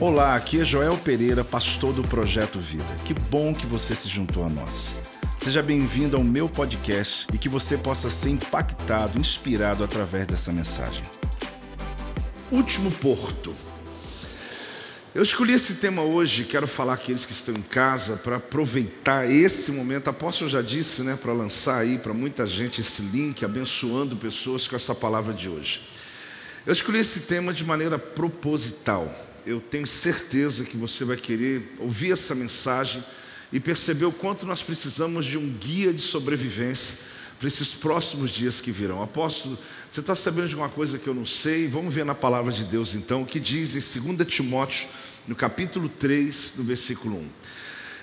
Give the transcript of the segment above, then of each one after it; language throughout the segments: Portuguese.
Olá, aqui é Joel Pereira, pastor do Projeto Vida. Que bom que você se juntou a nós. Seja bem-vindo ao meu podcast e que você possa ser impactado, inspirado através dessa mensagem. Último Porto. Eu escolhi esse tema hoje, quero falar àqueles que estão em casa para aproveitar esse momento. Apóstolo já disse, né, para lançar aí para muita gente esse link, abençoando pessoas com essa palavra de hoje. Eu escolhi esse tema de maneira proposital. Eu tenho certeza que você vai querer ouvir essa mensagem e perceber o quanto nós precisamos de um guia de sobrevivência para esses próximos dias que virão. Apóstolo, você está sabendo de uma coisa que eu não sei? Vamos ver na palavra de Deus então, o que diz em 2 Timóteo, no capítulo 3, no versículo 1.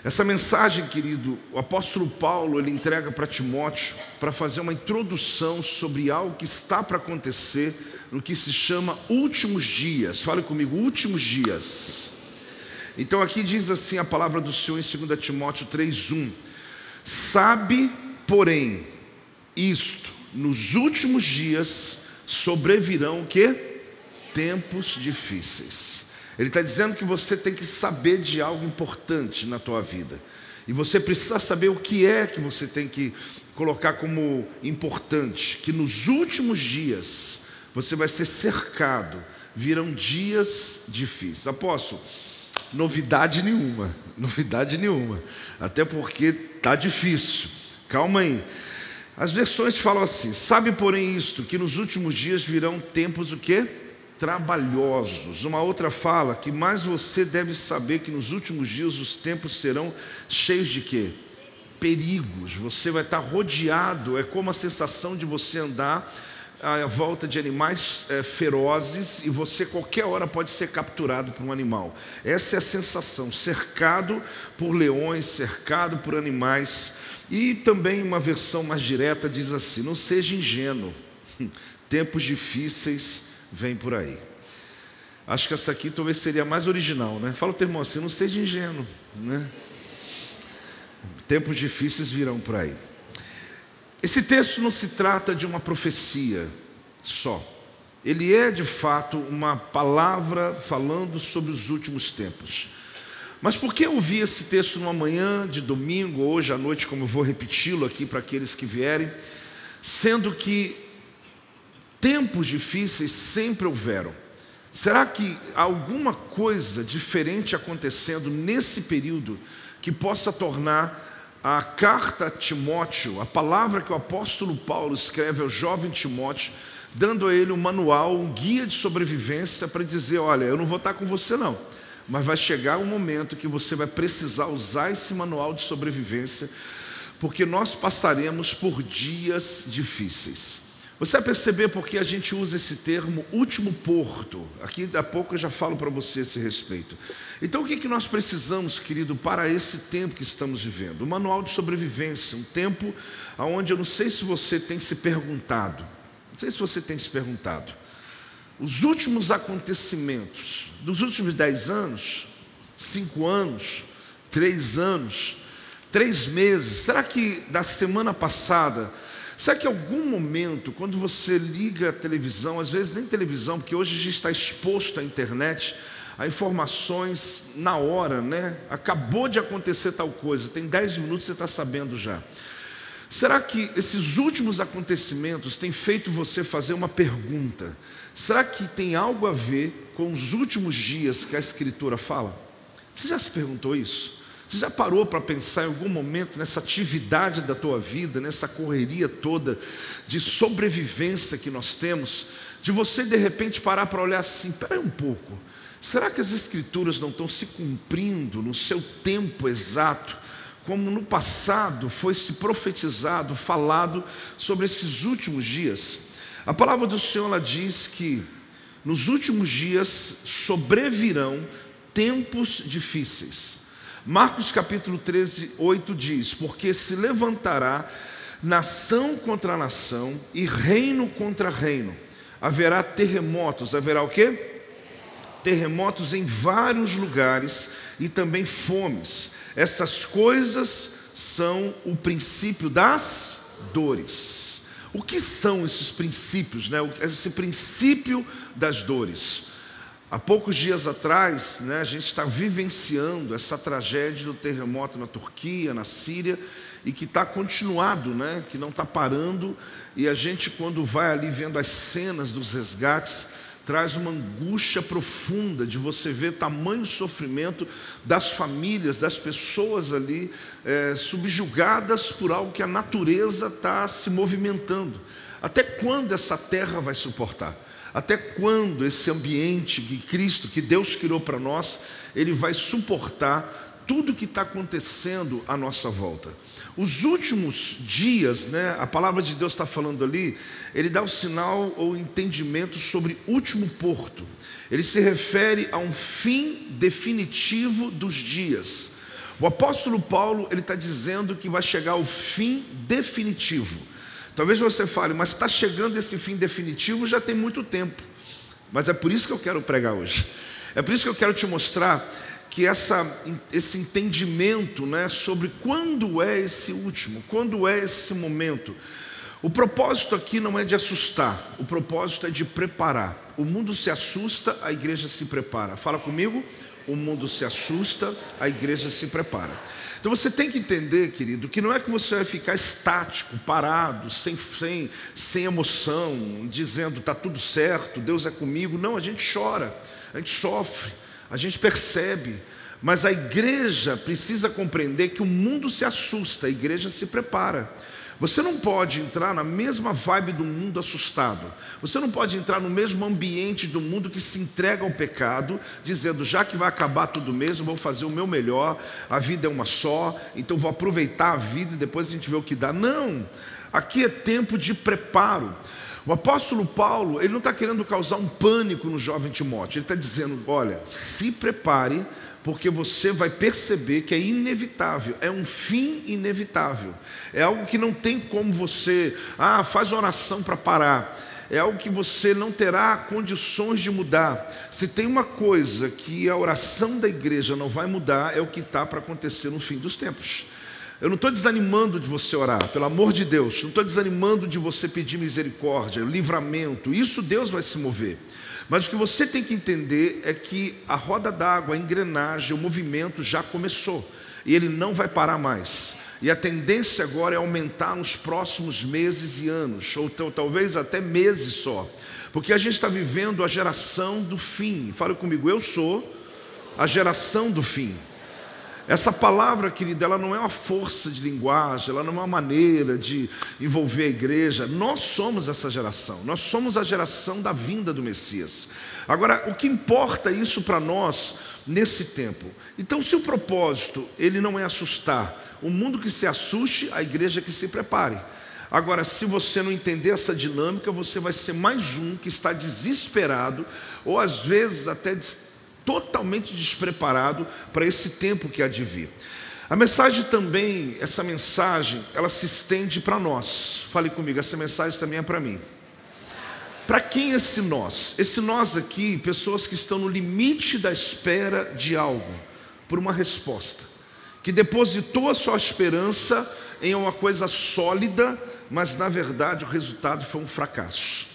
Essa mensagem, querido, o apóstolo Paulo ele entrega para Timóteo para fazer uma introdução sobre algo que está para acontecer no que se chama últimos dias. Fale comigo, últimos dias. Então aqui diz assim a palavra do Senhor em 2 Timóteo 3:1. Sabe, porém, isto, nos últimos dias sobrevirão que? Tempos difíceis. Ele está dizendo que você tem que saber de algo importante na tua vida. E você precisa saber o que é que você tem que colocar como importante. Que nos últimos dias você vai ser cercado, virão dias difíceis. Apóstolo, novidade nenhuma, novidade nenhuma. Até porque está difícil. Calma aí. As versões falam assim: sabe, porém, isto, que nos últimos dias virão tempos o quê? trabalhosos. Uma outra fala que mais você deve saber que nos últimos dias os tempos serão cheios de quê? Perigos. Você vai estar rodeado, é como a sensação de você andar à volta de animais é, ferozes e você qualquer hora pode ser capturado por um animal. Essa é a sensação, cercado por leões, cercado por animais. E também uma versão mais direta diz assim: não seja ingênuo. Tempos difíceis vem por aí. Acho que essa aqui talvez seria mais original, né? Fala o teu irmão assim, não seja ingênuo, né? Tempos difíceis virão por aí. Esse texto não se trata de uma profecia só. Ele é de fato uma palavra falando sobre os últimos tempos. Mas por que eu vi esse texto numa manhã de domingo, hoje à noite, como eu vou repeti-lo aqui para aqueles que vierem, sendo que Tempos difíceis sempre houveram. Será que há alguma coisa diferente acontecendo nesse período que possa tornar a carta a Timóteo, a palavra que o apóstolo Paulo escreve ao jovem Timóteo, dando a ele um manual, um guia de sobrevivência para dizer: olha, eu não vou estar com você não, mas vai chegar um momento que você vai precisar usar esse manual de sobrevivência, porque nós passaremos por dias difíceis. Você vai perceber porque a gente usa esse termo último porto. Aqui a pouco eu já falo para você esse respeito. Então o que, que nós precisamos, querido, para esse tempo que estamos vivendo? Um manual de sobrevivência, um tempo onde eu não sei se você tem se perguntado, não sei se você tem se perguntado, os últimos acontecimentos dos últimos dez anos, cinco anos, três anos, três meses, será que da semana passada Será que em algum momento, quando você liga a televisão, às vezes nem televisão, porque hoje a gente está exposto à internet, a informações na hora, né? Acabou de acontecer tal coisa, tem 10 minutos você está sabendo já. Será que esses últimos acontecimentos têm feito você fazer uma pergunta? Será que tem algo a ver com os últimos dias que a Escritura fala? Você já se perguntou isso? Você já parou para pensar em algum momento nessa atividade da tua vida, nessa correria toda de sobrevivência que nós temos, de você de repente parar para olhar assim, espera um pouco, será que as escrituras não estão se cumprindo no seu tempo exato, como no passado foi se profetizado, falado sobre esses últimos dias? A palavra do Senhor ela diz que nos últimos dias sobrevirão tempos difíceis. Marcos capítulo 13, 8 diz: Porque se levantará nação contra nação e reino contra reino. Haverá terremotos, haverá o quê? Terremotos em vários lugares e também fomes. Essas coisas são o princípio das dores. O que são esses princípios, né? Esse princípio das dores. Há poucos dias atrás, né, a gente está vivenciando essa tragédia do terremoto na Turquia, na Síria, e que está continuado, né, que não está parando. E a gente, quando vai ali vendo as cenas dos resgates, traz uma angústia profunda de você ver tamanho sofrimento das famílias, das pessoas ali, é, subjugadas por algo que a natureza está se movimentando. Até quando essa terra vai suportar? Até quando esse ambiente que Cristo, que Deus criou para nós, ele vai suportar tudo que está acontecendo à nossa volta? Os últimos dias, né, a palavra de Deus está falando ali, ele dá o sinal ou entendimento sobre último porto. Ele se refere a um fim definitivo dos dias. O apóstolo Paulo ele está dizendo que vai chegar o fim definitivo. Talvez você fale, mas está chegando esse fim definitivo já tem muito tempo. Mas é por isso que eu quero pregar hoje. É por isso que eu quero te mostrar que essa, esse entendimento né, sobre quando é esse último, quando é esse momento. O propósito aqui não é de assustar, o propósito é de preparar. O mundo se assusta, a igreja se prepara. Fala comigo o mundo se assusta, a igreja se prepara. Então você tem que entender, querido, que não é que você vai ficar estático, parado, sem, sem, sem emoção, dizendo está tudo certo, Deus é comigo. Não, a gente chora, a gente sofre, a gente percebe. Mas a igreja precisa compreender que o mundo se assusta, a igreja se prepara. Você não pode entrar na mesma vibe do mundo assustado. Você não pode entrar no mesmo ambiente do mundo que se entrega ao pecado, dizendo: já que vai acabar tudo mesmo, vou fazer o meu melhor, a vida é uma só, então vou aproveitar a vida e depois a gente vê o que dá. Não! Aqui é tempo de preparo. O apóstolo Paulo, ele não está querendo causar um pânico no jovem Timóteo, ele está dizendo: olha, se prepare porque você vai perceber que é inevitável, é um fim inevitável, é algo que não tem como você, ah, faz oração para parar, é algo que você não terá condições de mudar. Se tem uma coisa que a oração da igreja não vai mudar, é o que está para acontecer no fim dos tempos. Eu não estou desanimando de você orar, pelo amor de Deus, não estou desanimando de você pedir misericórdia, livramento, isso Deus vai se mover. Mas o que você tem que entender é que a roda d'água, a engrenagem, o movimento já começou e ele não vai parar mais. E a tendência agora é aumentar nos próximos meses e anos, ou talvez até meses só, porque a gente está vivendo a geração do fim. Fala comigo, eu sou a geração do fim. Essa palavra, querida, ela não é uma força de linguagem, ela não é uma maneira de envolver a igreja. Nós somos essa geração, nós somos a geração da vinda do Messias. Agora, o que importa isso para nós nesse tempo? Então, se o propósito ele não é assustar, o mundo que se assuste, a igreja que se prepare. Agora, se você não entender essa dinâmica, você vai ser mais um que está desesperado, ou às vezes até totalmente despreparado para esse tempo que há de vir. A mensagem também, essa mensagem, ela se estende para nós. Fale comigo, essa mensagem também é para mim. Para quem é esse nós? Esse nós aqui, pessoas que estão no limite da espera de algo, por uma resposta, que depositou a sua esperança em uma coisa sólida, mas na verdade o resultado foi um fracasso.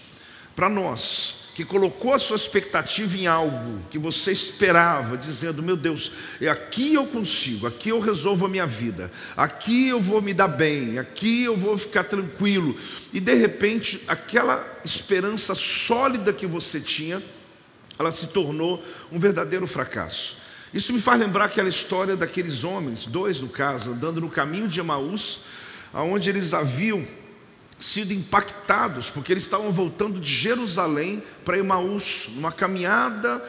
Para nós, que colocou a sua expectativa em algo que você esperava, dizendo: Meu Deus, é aqui eu consigo, aqui eu resolvo a minha vida, aqui eu vou me dar bem, aqui eu vou ficar tranquilo. E de repente, aquela esperança sólida que você tinha, ela se tornou um verdadeiro fracasso. Isso me faz lembrar aquela história daqueles homens, dois no caso, andando no caminho de Emaús, aonde eles haviam sido impactados, porque eles estavam voltando de Jerusalém para Emaús, numa caminhada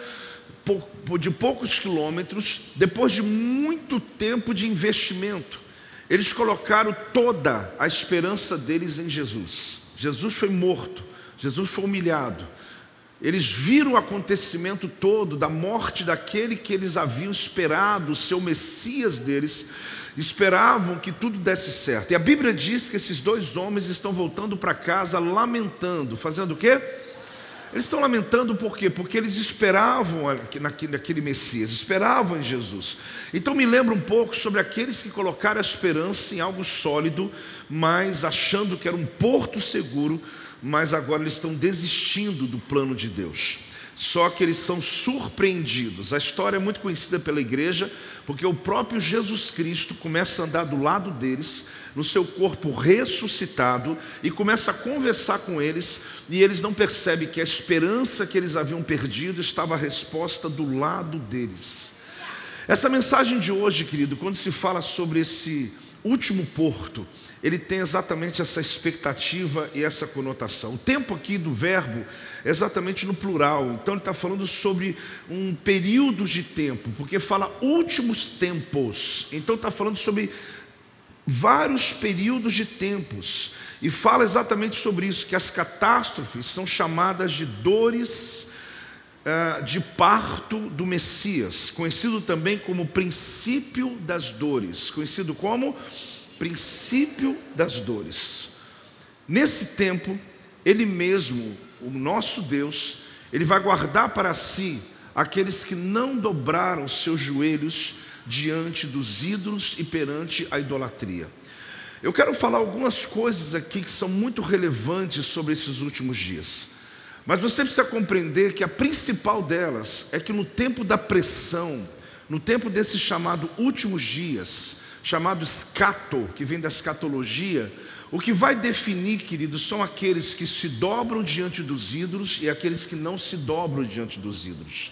de poucos quilômetros, depois de muito tempo de investimento. Eles colocaram toda a esperança deles em Jesus. Jesus foi morto, Jesus foi humilhado. Eles viram o acontecimento todo da morte daquele que eles haviam esperado, o seu Messias deles, esperavam que tudo desse certo. E a Bíblia diz que esses dois homens estão voltando para casa lamentando, fazendo o quê? Eles estão lamentando por quê? Porque eles esperavam naquele, Messias, esperavam em Jesus. Então me lembra um pouco sobre aqueles que colocaram a esperança em algo sólido, mas achando que era um porto seguro, mas agora eles estão desistindo do plano de Deus. Só que eles são surpreendidos. A história é muito conhecida pela igreja, porque o próprio Jesus Cristo começa a andar do lado deles, no seu corpo ressuscitado, e começa a conversar com eles, e eles não percebem que a esperança que eles haviam perdido estava a resposta do lado deles. Essa mensagem de hoje, querido, quando se fala sobre esse último porto, ele tem exatamente essa expectativa e essa conotação. O tempo aqui do verbo é exatamente no plural, então ele está falando sobre um período de tempo, porque fala últimos tempos, então está falando sobre vários períodos de tempos, e fala exatamente sobre isso, que as catástrofes são chamadas de dores uh, de parto do Messias, conhecido também como princípio das dores, conhecido como princípio das dores. Nesse tempo, Ele mesmo, o nosso Deus, Ele vai guardar para si aqueles que não dobraram seus joelhos diante dos ídolos e perante a idolatria. Eu quero falar algumas coisas aqui que são muito relevantes sobre esses últimos dias. Mas você precisa compreender que a principal delas é que no tempo da pressão, no tempo desses chamados últimos dias, chamado escato, que vem da escatologia, o que vai definir, queridos, são aqueles que se dobram diante dos ídolos e aqueles que não se dobram diante dos ídolos.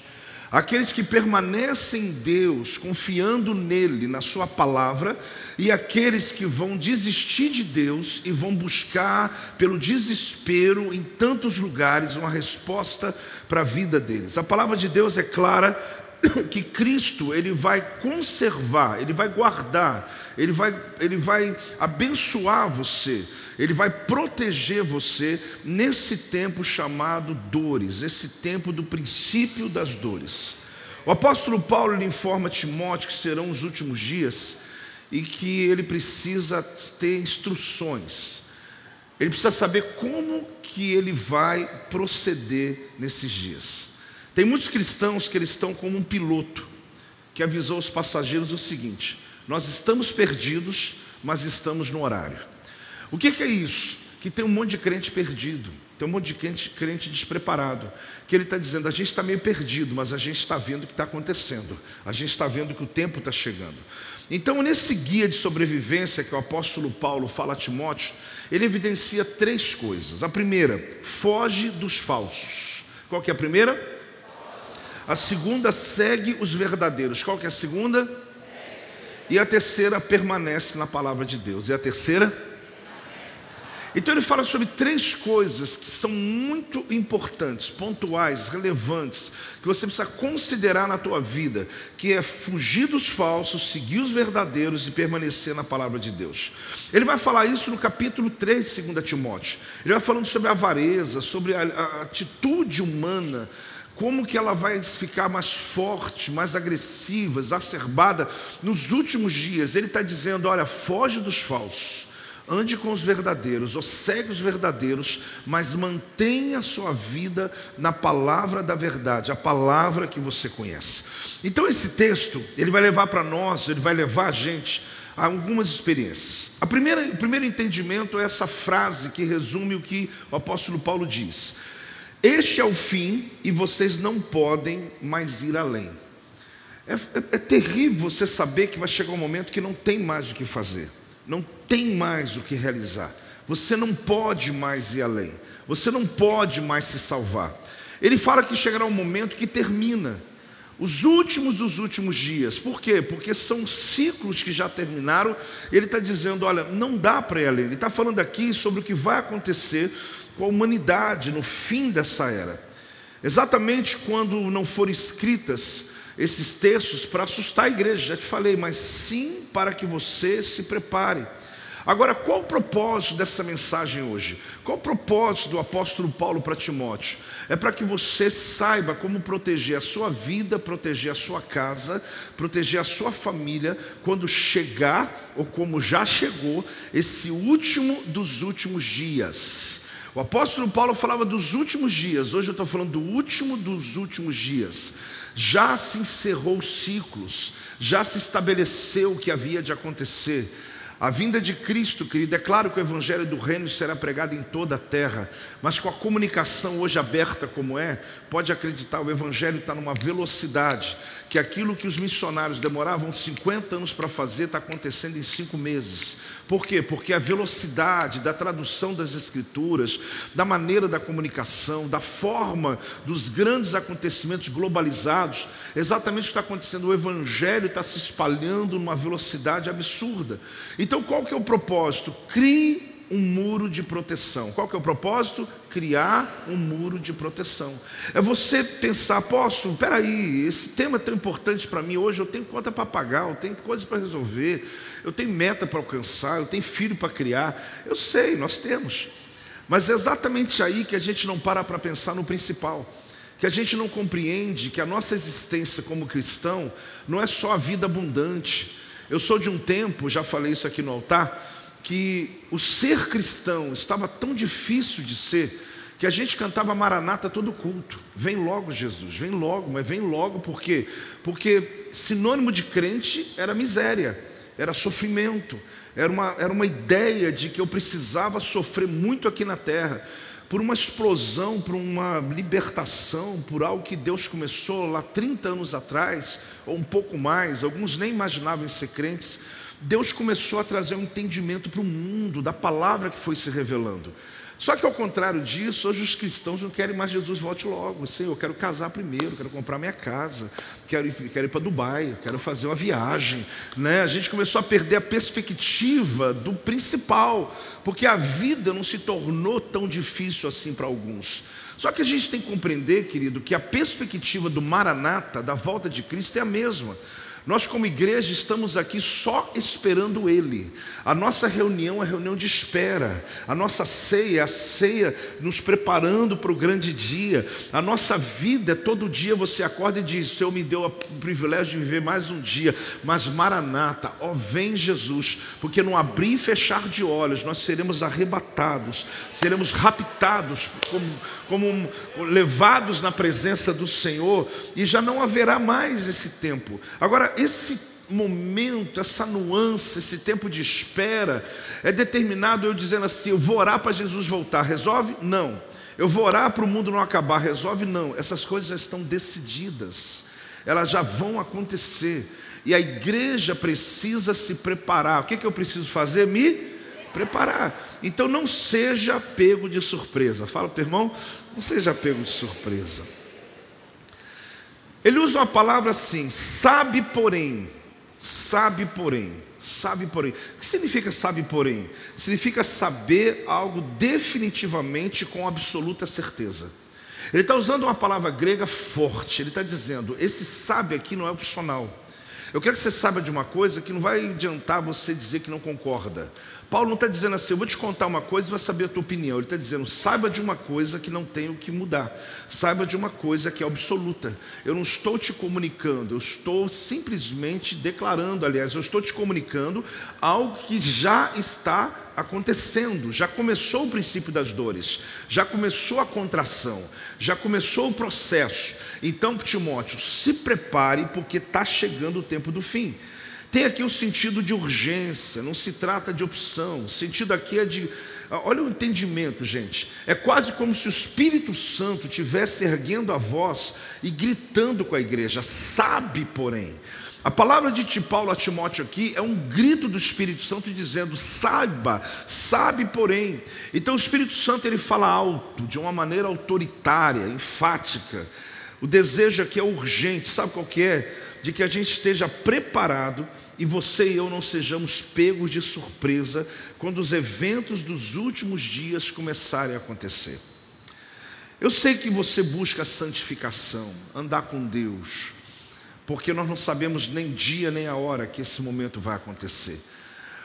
Aqueles que permanecem em Deus, confiando nele, na Sua palavra, e aqueles que vão desistir de Deus e vão buscar, pelo desespero, em tantos lugares, uma resposta para a vida deles. A palavra de Deus é clara que Cristo ele vai conservar, ele vai guardar, ele vai, ele vai abençoar você, ele vai proteger você nesse tempo chamado dores, esse tempo do princípio das dores. O apóstolo Paulo lhe informa a Timóteo que serão os últimos dias e que ele precisa ter instruções. Ele precisa saber como que ele vai proceder nesses dias. Tem muitos cristãos que eles estão como um piloto que avisou os passageiros o seguinte: nós estamos perdidos, mas estamos no horário. O que, que é isso? Que tem um monte de crente perdido, tem um monte de crente, crente despreparado, que ele está dizendo: a gente está meio perdido, mas a gente está vendo o que está acontecendo, a gente está vendo que o tempo está chegando. Então, nesse guia de sobrevivência que o apóstolo Paulo fala a Timóteo, ele evidencia três coisas. A primeira, foge dos falsos. Qual que é a primeira? A segunda segue os verdadeiros. Qual que é a segunda? E a terceira permanece na palavra de Deus. E a terceira? Então ele fala sobre três coisas que são muito importantes, pontuais, relevantes, que você precisa considerar na tua vida, que é fugir dos falsos, seguir os verdadeiros e permanecer na palavra de Deus. Ele vai falar isso no capítulo 3 de 2 Timóteo. Ele vai falando sobre a avareza, sobre a, a atitude humana, como que ela vai ficar mais forte, mais agressiva, exacerbada nos últimos dias. Ele está dizendo: olha, foge dos falsos, ande com os verdadeiros, ou segue os verdadeiros, mas mantenha a sua vida na palavra da verdade, a palavra que você conhece. Então, esse texto, ele vai levar para nós, ele vai levar a gente a algumas experiências. A primeira, o primeiro entendimento é essa frase que resume o que o apóstolo Paulo diz. Este é o fim e vocês não podem mais ir além. É, é, é, terrível você saber que vai chegar um momento que não tem mais o que fazer, não tem mais o que realizar. Você não pode mais ir além, você não pode mais se salvar. Ele fala que chegará um momento que termina, os últimos dos últimos dias. Por quê? Porque são ciclos que já terminaram. Ele está dizendo: olha, não dá para ir além. Ele está falando aqui sobre o que vai acontecer com a humanidade no fim dessa era. Exatamente quando não foram escritas esses textos para assustar a igreja, já te falei, mas sim para que você se prepare. Agora, qual o propósito dessa mensagem hoje? Qual o propósito do apóstolo Paulo para Timóteo? É para que você saiba como proteger a sua vida, proteger a sua casa, proteger a sua família, quando chegar, ou como já chegou, esse último dos últimos dias. O apóstolo Paulo falava dos últimos dias, hoje eu estou falando do último dos últimos dias. Já se encerrou os ciclos, já se estabeleceu o que havia de acontecer. A vinda de Cristo, querido, é claro que o Evangelho do Reino será pregado em toda a terra, mas com a comunicação hoje aberta como é, pode acreditar, o Evangelho está numa velocidade que aquilo que os missionários demoravam 50 anos para fazer está acontecendo em cinco meses. Por quê? Porque a velocidade da tradução das Escrituras, da maneira da comunicação, da forma dos grandes acontecimentos globalizados, exatamente o que está acontecendo, o Evangelho está se espalhando numa velocidade absurda. Então, qual que é o propósito? Crie um muro de proteção. Qual que é o propósito? Criar um muro de proteção. É você pensar, posso, peraí, esse tema é tão importante para mim hoje, eu tenho conta para pagar, eu tenho coisas para resolver, eu tenho meta para alcançar, eu tenho filho para criar. Eu sei, nós temos. Mas é exatamente aí que a gente não para para pensar no principal. Que a gente não compreende que a nossa existência como cristão não é só a vida abundante. Eu sou de um tempo, já falei isso aqui no altar, que o ser cristão estava tão difícil de ser que a gente cantava Maranata todo culto. Vem logo, Jesus, vem logo, mas vem logo por quê? Porque sinônimo de crente era miséria, era sofrimento, era uma, era uma ideia de que eu precisava sofrer muito aqui na terra por uma explosão, por uma libertação, por algo que Deus começou lá 30 anos atrás, ou um pouco mais, alguns nem imaginavam ser crentes. Deus começou a trazer um entendimento para o mundo da palavra que foi se revelando. Só que ao contrário disso, hoje os cristãos não querem mais Jesus volte logo. Senhor, eu quero casar primeiro, quero comprar minha casa, quero ir, quero ir para Dubai, quero fazer uma viagem. Né? A gente começou a perder a perspectiva do principal, porque a vida não se tornou tão difícil assim para alguns. Só que a gente tem que compreender, querido, que a perspectiva do Maranata, da volta de Cristo, é a mesma. Nós, como igreja, estamos aqui só esperando Ele. A nossa reunião é reunião de espera. A nossa ceia é a ceia nos preparando para o grande dia. A nossa vida é todo dia você acorda e diz: Senhor me deu o privilégio de viver mais um dia. Mas Maranata, ó, vem Jesus, porque no abrir e fechar de olhos nós seremos arrebatados, seremos raptados, como, como levados na presença do Senhor, e já não haverá mais esse tempo. Agora, esse momento, essa nuance, esse tempo de espera, é determinado eu dizendo assim: eu vou orar para Jesus voltar, resolve? Não. Eu vou orar para o mundo não acabar, resolve? Não. Essas coisas já estão decididas, elas já vão acontecer, e a igreja precisa se preparar. O que, que eu preciso fazer? Me preparar. Então não seja pego de surpresa. Fala para o teu irmão, não seja pego de surpresa. Ele usa uma palavra assim, sabe porém, sabe porém, sabe porém. O que significa sabe porém? Significa saber algo definitivamente com absoluta certeza. Ele está usando uma palavra grega forte, ele está dizendo, esse sabe aqui não é opcional. Eu quero que você saiba de uma coisa que não vai adiantar você dizer que não concorda. Paulo não está dizendo assim, eu vou te contar uma coisa e vai saber a tua opinião. Ele está dizendo, saiba de uma coisa que não tem o que mudar. Saiba de uma coisa que é absoluta. Eu não estou te comunicando, eu estou simplesmente declarando, aliás, eu estou te comunicando algo que já está acontecendo, já começou o princípio das dores, já começou a contração, já começou o processo. Então, Timóteo, se prepare, porque está chegando o tempo do fim. Tem aqui o sentido de urgência, não se trata de opção. O sentido aqui é de. Olha o entendimento, gente. É quase como se o Espírito Santo estivesse erguendo a voz e gritando com a igreja. Sabe, porém. A palavra de Paulo a Timóteo aqui é um grito do Espírito Santo dizendo: saiba, sabe, porém. Então o Espírito Santo ele fala alto, de uma maneira autoritária, enfática. O desejo aqui é urgente, sabe qual que é? De que a gente esteja preparado e você e eu não sejamos pegos de surpresa quando os eventos dos últimos dias começarem a acontecer. Eu sei que você busca santificação, andar com Deus, porque nós não sabemos nem dia nem a hora que esse momento vai acontecer.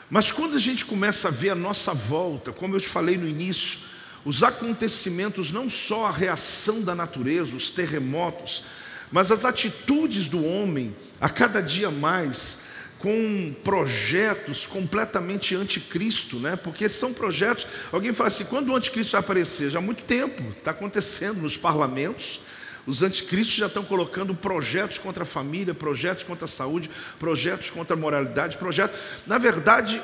Mas quando a gente começa a ver a nossa volta, como eu te falei no início, os acontecimentos, não só a reação da natureza, os terremotos, mas as atitudes do homem, a cada dia mais, com projetos completamente anticristo, né? Porque são projetos. Alguém fala assim: quando o anticristo vai aparecer? Já há muito tempo, está acontecendo nos parlamentos. Os anticristos já estão colocando projetos contra a família, projetos contra a saúde, projetos contra a moralidade, projetos. Na verdade,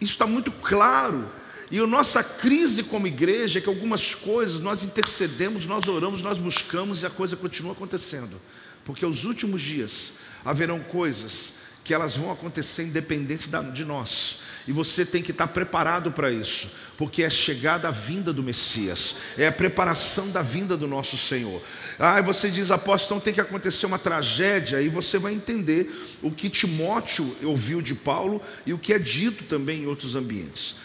Isso está muito claro. E a nossa crise como igreja é que algumas coisas nós intercedemos, nós oramos, nós buscamos e a coisa continua acontecendo. Porque os últimos dias haverão coisas que elas vão acontecer independente de nós. E você tem que estar preparado para isso, porque é chegada a vinda do Messias, é a preparação da vinda do nosso Senhor. Ah, você diz, apóstolo, então tem que acontecer uma tragédia, e você vai entender o que Timóteo ouviu de Paulo e o que é dito também em outros ambientes.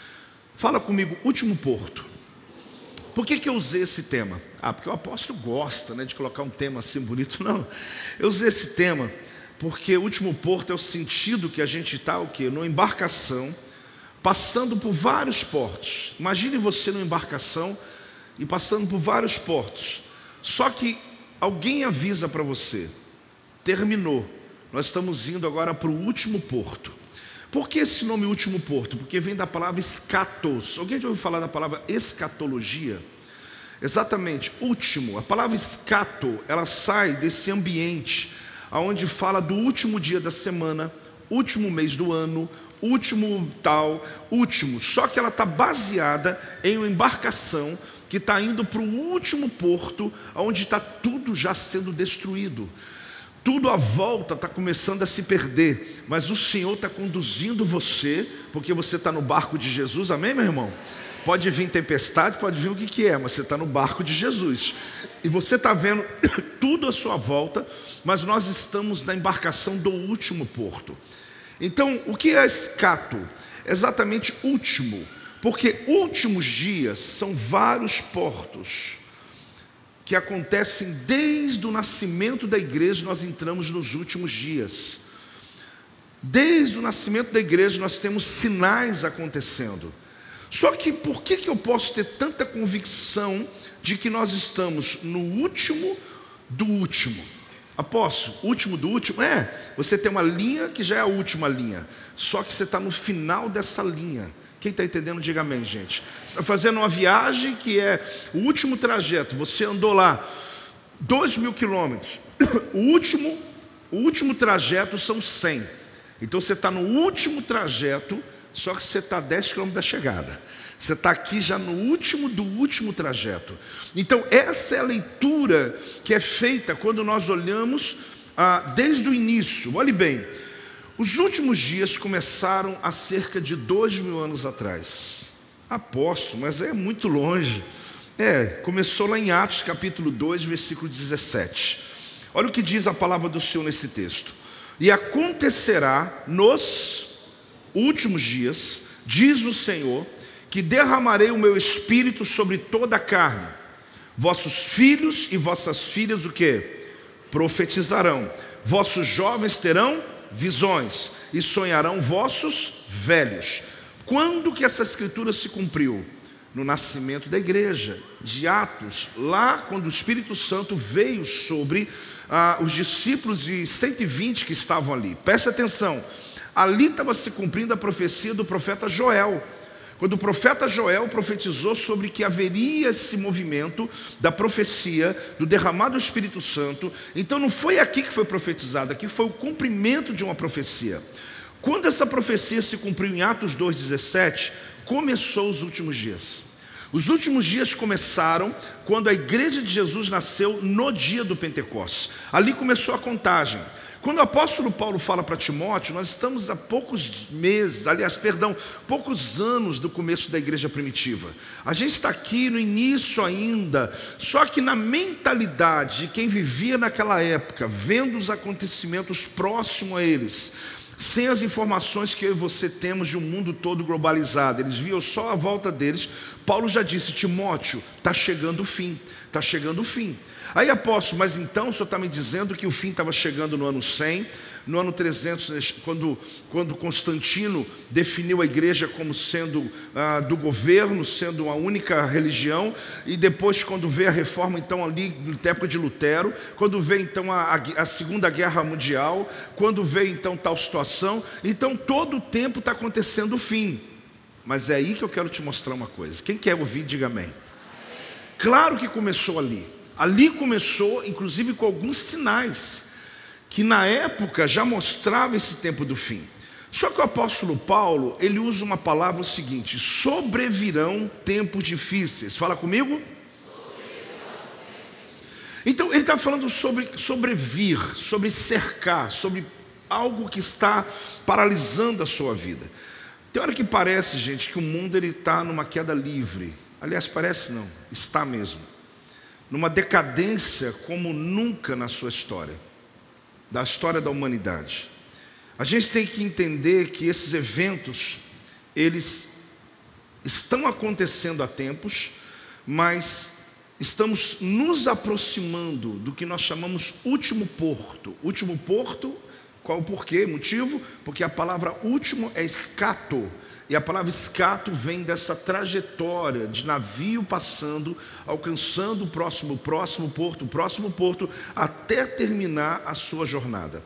Fala comigo, último porto. Por que, que eu usei esse tema? Ah, porque o apóstolo gosta né, de colocar um tema assim bonito. Não, eu usei esse tema porque o último porto é o sentido que a gente está, o quê? Numa embarcação, passando por vários portos. Imagine você numa embarcação e passando por vários portos. Só que alguém avisa para você, terminou. Nós estamos indo agora para o último porto. Por que esse nome último porto? Porque vem da palavra escatos. Alguém já ouviu falar da palavra escatologia? Exatamente, último. A palavra escato, ela sai desse ambiente aonde fala do último dia da semana, último mês do ano, último tal, último. Só que ela está baseada em uma embarcação que está indo para o último porto, onde está tudo já sendo destruído. Tudo à volta está começando a se perder, mas o Senhor está conduzindo você, porque você está no barco de Jesus, amém, meu irmão? Pode vir tempestade, pode vir o que, que é, mas você está no barco de Jesus. E você está vendo tudo à sua volta, mas nós estamos na embarcação do último porto. Então, o que é escato? Exatamente último, porque últimos dias são vários portos que acontecem desde o nascimento da igreja, nós entramos nos últimos dias. Desde o nascimento da igreja, nós temos sinais acontecendo. Só que por que, que eu posso ter tanta convicção de que nós estamos no último do último? Apóstolo, último do último? É, você tem uma linha que já é a última linha, só que você está no final dessa linha. Quem está entendendo, diga amém, gente. Você está fazendo uma viagem que é o último trajeto, você andou lá dois mil quilômetros, o último, o último trajeto são 100. Então você está no último trajeto só que você está a 10 quilômetros da chegada. Você está aqui já no último do último trajeto. Então, essa é a leitura que é feita quando nós olhamos ah, desde o início. Olhe bem, os últimos dias começaram há cerca de dois mil anos atrás. Aposto, mas é muito longe. É, começou lá em Atos capítulo 2, versículo 17. Olha o que diz a palavra do Senhor nesse texto. E acontecerá nos últimos dias, diz o Senhor, que derramarei o meu espírito sobre toda a carne. Vossos filhos e vossas filhas o que? Profetizarão. Vossos jovens terão visões e sonharão vossos velhos. Quando que essa escritura se cumpriu? No nascimento da igreja, de Atos, lá quando o Espírito Santo veio sobre ah, os discípulos de 120 que estavam ali. Preste atenção, Ali estava se cumprindo a profecia do profeta Joel. Quando o profeta Joel profetizou sobre que haveria esse movimento da profecia, do derramado do Espírito Santo, então não foi aqui que foi profetizado, aqui foi o cumprimento de uma profecia. Quando essa profecia se cumpriu em Atos 2,17, começou os últimos dias. Os últimos dias começaram quando a igreja de Jesus nasceu no dia do Pentecostes. Ali começou a contagem. Quando o apóstolo Paulo fala para Timóteo, nós estamos há poucos meses, aliás, perdão, poucos anos do começo da igreja primitiva. A gente está aqui no início ainda, só que na mentalidade de quem vivia naquela época, vendo os acontecimentos próximos a eles, sem as informações que eu e você temos de um mundo todo globalizado, eles viam só a volta deles. Paulo já disse: Timóteo, está chegando o fim, está chegando o fim. Aí apóstolo, mas então o senhor está me dizendo que o fim estava chegando no ano 100, no ano 300, quando, quando Constantino definiu a igreja como sendo ah, do governo, sendo a única religião, e depois, quando veio a reforma, então, ali, na época de Lutero, quando veio então a, a Segunda Guerra Mundial, quando veio então tal situação, então todo o tempo está acontecendo o fim. Mas é aí que eu quero te mostrar uma coisa. Quem quer ouvir, diga amém. Claro que começou ali. Ali começou, inclusive, com alguns sinais que na época já mostrava esse tempo do fim. Só que o apóstolo Paulo, ele usa uma palavra o seguinte: sobrevirão tempos difíceis. Fala comigo. Então ele está falando sobre sobrevir, sobre cercar, sobre algo que está paralisando a sua vida. Tem hora que parece, gente, que o mundo ele está numa queda livre. Aliás, parece não, está mesmo. Numa decadência como nunca na sua história, da história da humanidade. A gente tem que entender que esses eventos, eles estão acontecendo há tempos, mas estamos nos aproximando do que nós chamamos último porto. Último porto, qual o porquê, motivo? Porque a palavra último é escato. E a palavra escato vem dessa trajetória de navio passando, alcançando o próximo, próximo porto, o próximo porto, até terminar a sua jornada.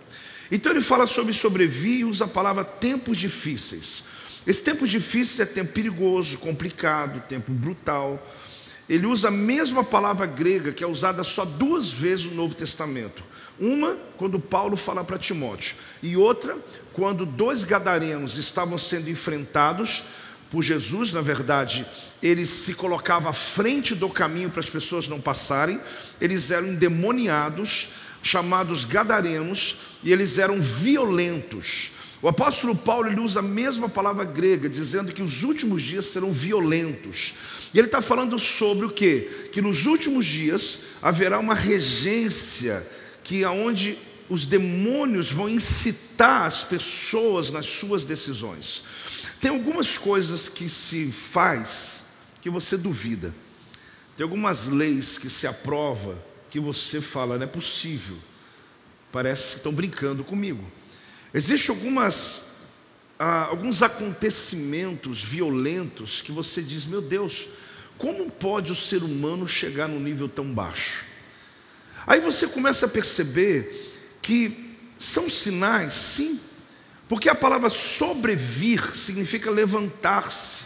Então ele fala sobre sobreviver e usa a palavra tempos difíceis. Esse tempo difícil é tempo perigoso, complicado, tempo brutal. Ele usa a mesma palavra grega que é usada só duas vezes no Novo Testamento. Uma, quando Paulo fala para Timóteo, e outra, quando dois gadarenos estavam sendo enfrentados por Jesus, na verdade, eles se colocavam à frente do caminho para as pessoas não passarem, eles eram endemoniados, chamados gadarenos, e eles eram violentos. O apóstolo Paulo ele usa a mesma palavra grega, dizendo que os últimos dias serão violentos. E ele está falando sobre o que? Que nos últimos dias haverá uma regência que aonde os demônios vão incitar as pessoas nas suas decisões. Tem algumas coisas que se faz que você duvida. Tem algumas leis que se aprova que você fala, não é possível. Parece que estão brincando comigo. Existem algumas ah, alguns acontecimentos violentos que você diz, meu Deus, como pode o ser humano chegar num nível tão baixo? Aí você começa a perceber que são sinais, sim, porque a palavra sobrevir significa levantar-se,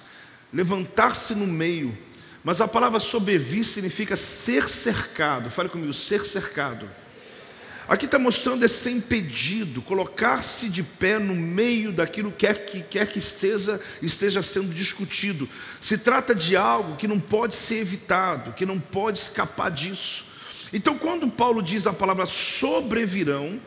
levantar-se no meio, mas a palavra sobrevir significa ser cercado. Fale comigo, ser cercado. Aqui está mostrando esse ser impedido, colocar-se de pé no meio daquilo que quer que, quer que esteja, esteja sendo discutido. Se trata de algo que não pode ser evitado, que não pode escapar disso. Então, quando Paulo diz a palavra sobrevirão,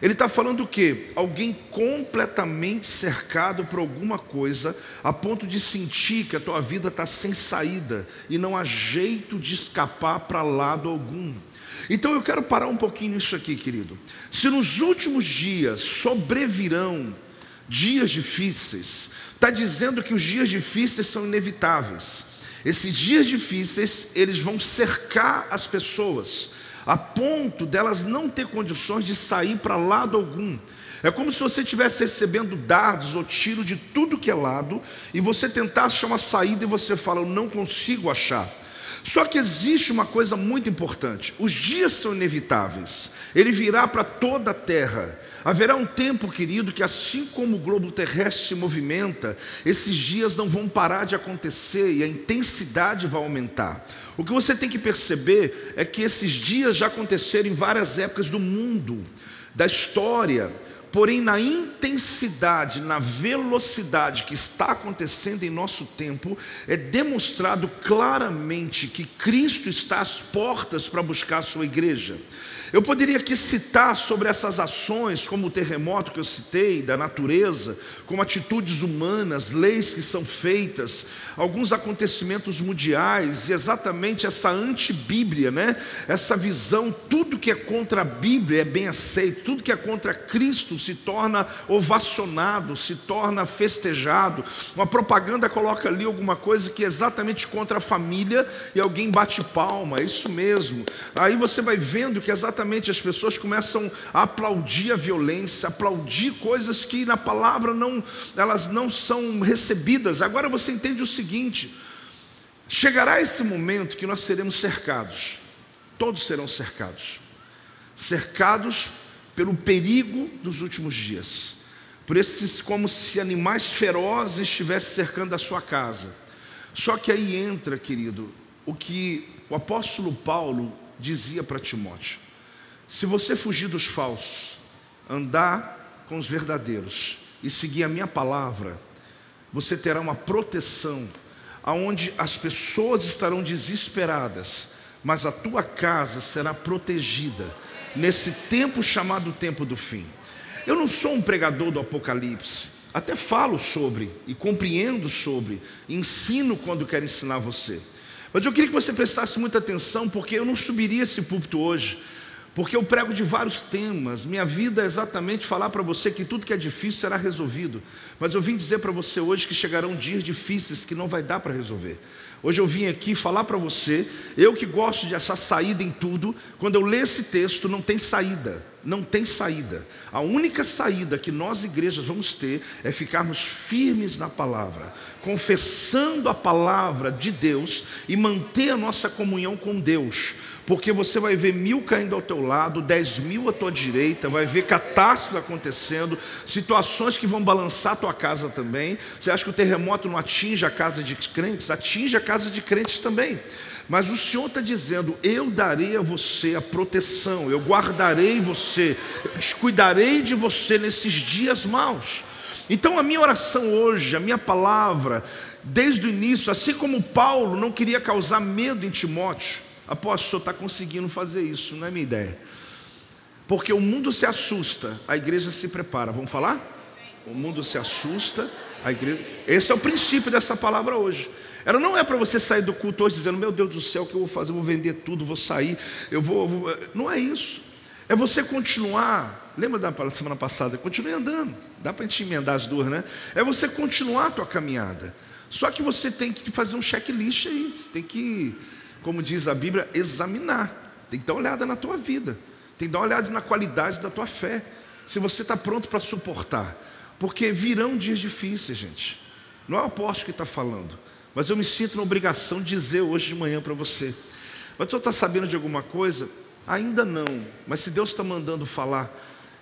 ele está falando o quê? Alguém completamente cercado por alguma coisa, a ponto de sentir que a tua vida está sem saída e não há jeito de escapar para lado algum. Então eu quero parar um pouquinho nisso aqui, querido. Se nos últimos dias sobrevirão dias difíceis, está dizendo que os dias difíceis são inevitáveis. Esses dias difíceis, eles vão cercar as pessoas, a ponto delas não ter condições de sair para lado algum. É como se você estivesse recebendo dardos ou tiro de tudo que é lado, e você tentasse achar uma saída e você fala, eu não consigo achar. Só que existe uma coisa muito importante: os dias são inevitáveis, ele virá para toda a terra. Haverá um tempo, querido, que assim como o globo terrestre se movimenta, esses dias não vão parar de acontecer e a intensidade vai aumentar. O que você tem que perceber é que esses dias já aconteceram em várias épocas do mundo, da história. Porém, na intensidade, na velocidade que está acontecendo em nosso tempo, é demonstrado claramente que Cristo está às portas para buscar a sua igreja. Eu poderia aqui citar sobre essas ações, como o terremoto que eu citei, da natureza, como atitudes humanas, leis que são feitas, alguns acontecimentos mundiais, e exatamente essa antibíblia, né? essa visão, tudo que é contra a Bíblia é bem aceito, tudo que é contra Cristo se torna ovacionado, se torna festejado. Uma propaganda coloca ali alguma coisa que é exatamente contra a família e alguém bate palma, é isso mesmo. Aí você vai vendo que exatamente as pessoas começam a aplaudir a violência, aplaudir coisas que na palavra não, elas não são recebidas. Agora você entende o seguinte: chegará esse momento que nós seremos cercados, todos serão cercados, cercados pelo perigo dos últimos dias, por esses como se animais ferozes estivessem cercando a sua casa. Só que aí entra, querido, o que o apóstolo Paulo dizia para Timóteo: se você fugir dos falsos, andar com os verdadeiros, e seguir a minha palavra, você terá uma proteção, aonde as pessoas estarão desesperadas, mas a tua casa será protegida nesse tempo chamado tempo do fim. Eu não sou um pregador do Apocalipse, até falo sobre e compreendo sobre, ensino quando quero ensinar você. Mas eu queria que você prestasse muita atenção, porque eu não subiria esse púlpito hoje porque eu prego de vários temas. Minha vida é exatamente falar para você que tudo que é difícil será resolvido. Mas eu vim dizer para você hoje que chegarão dias difíceis que não vai dar para resolver. Hoje eu vim aqui falar para você, eu que gosto de achar saída em tudo, quando eu ler esse texto não tem saída não tem saída. A única saída que nós, igrejas, vamos ter é ficarmos firmes na palavra, confessando a palavra de Deus e manter a nossa comunhão com Deus, porque você vai ver mil caindo ao teu lado, dez mil à tua direita, vai ver catástrofes acontecendo, situações que vão balançar a tua casa também. Você acha que o terremoto não atinge a casa de crentes? Atinge a casa de crentes também. Mas o Senhor está dizendo: Eu darei a você a proteção, eu guardarei você, cuidarei de você nesses dias maus. Então, a minha oração hoje, a minha palavra, desde o início, assim como Paulo não queria causar medo em Timóteo, apóstolo, está conseguindo fazer isso, não é minha ideia. Porque o mundo se assusta, a igreja se prepara. Vamos falar? O mundo se assusta, a igreja. Esse é o princípio dessa palavra hoje. Ela não é para você sair do culto hoje dizendo, meu Deus do céu, o que eu vou fazer? Eu vou vender tudo, vou sair, eu vou, vou. Não é isso. É você continuar. Lembra da semana passada? Continue andando. Dá para a gente emendar as duas, né? É você continuar a tua caminhada. Só que você tem que fazer um checklist aí. Você tem que, como diz a Bíblia, examinar. Tem que dar uma olhada na tua vida. Tem que dar uma olhada na qualidade da tua fé. Se você está pronto para suportar. Porque virão dias difíceis, gente. Não é o apóstolo que está falando. Mas eu me sinto na obrigação de dizer hoje de manhã para você. Mas tu está sabendo de alguma coisa? Ainda não. Mas se Deus está mandando falar,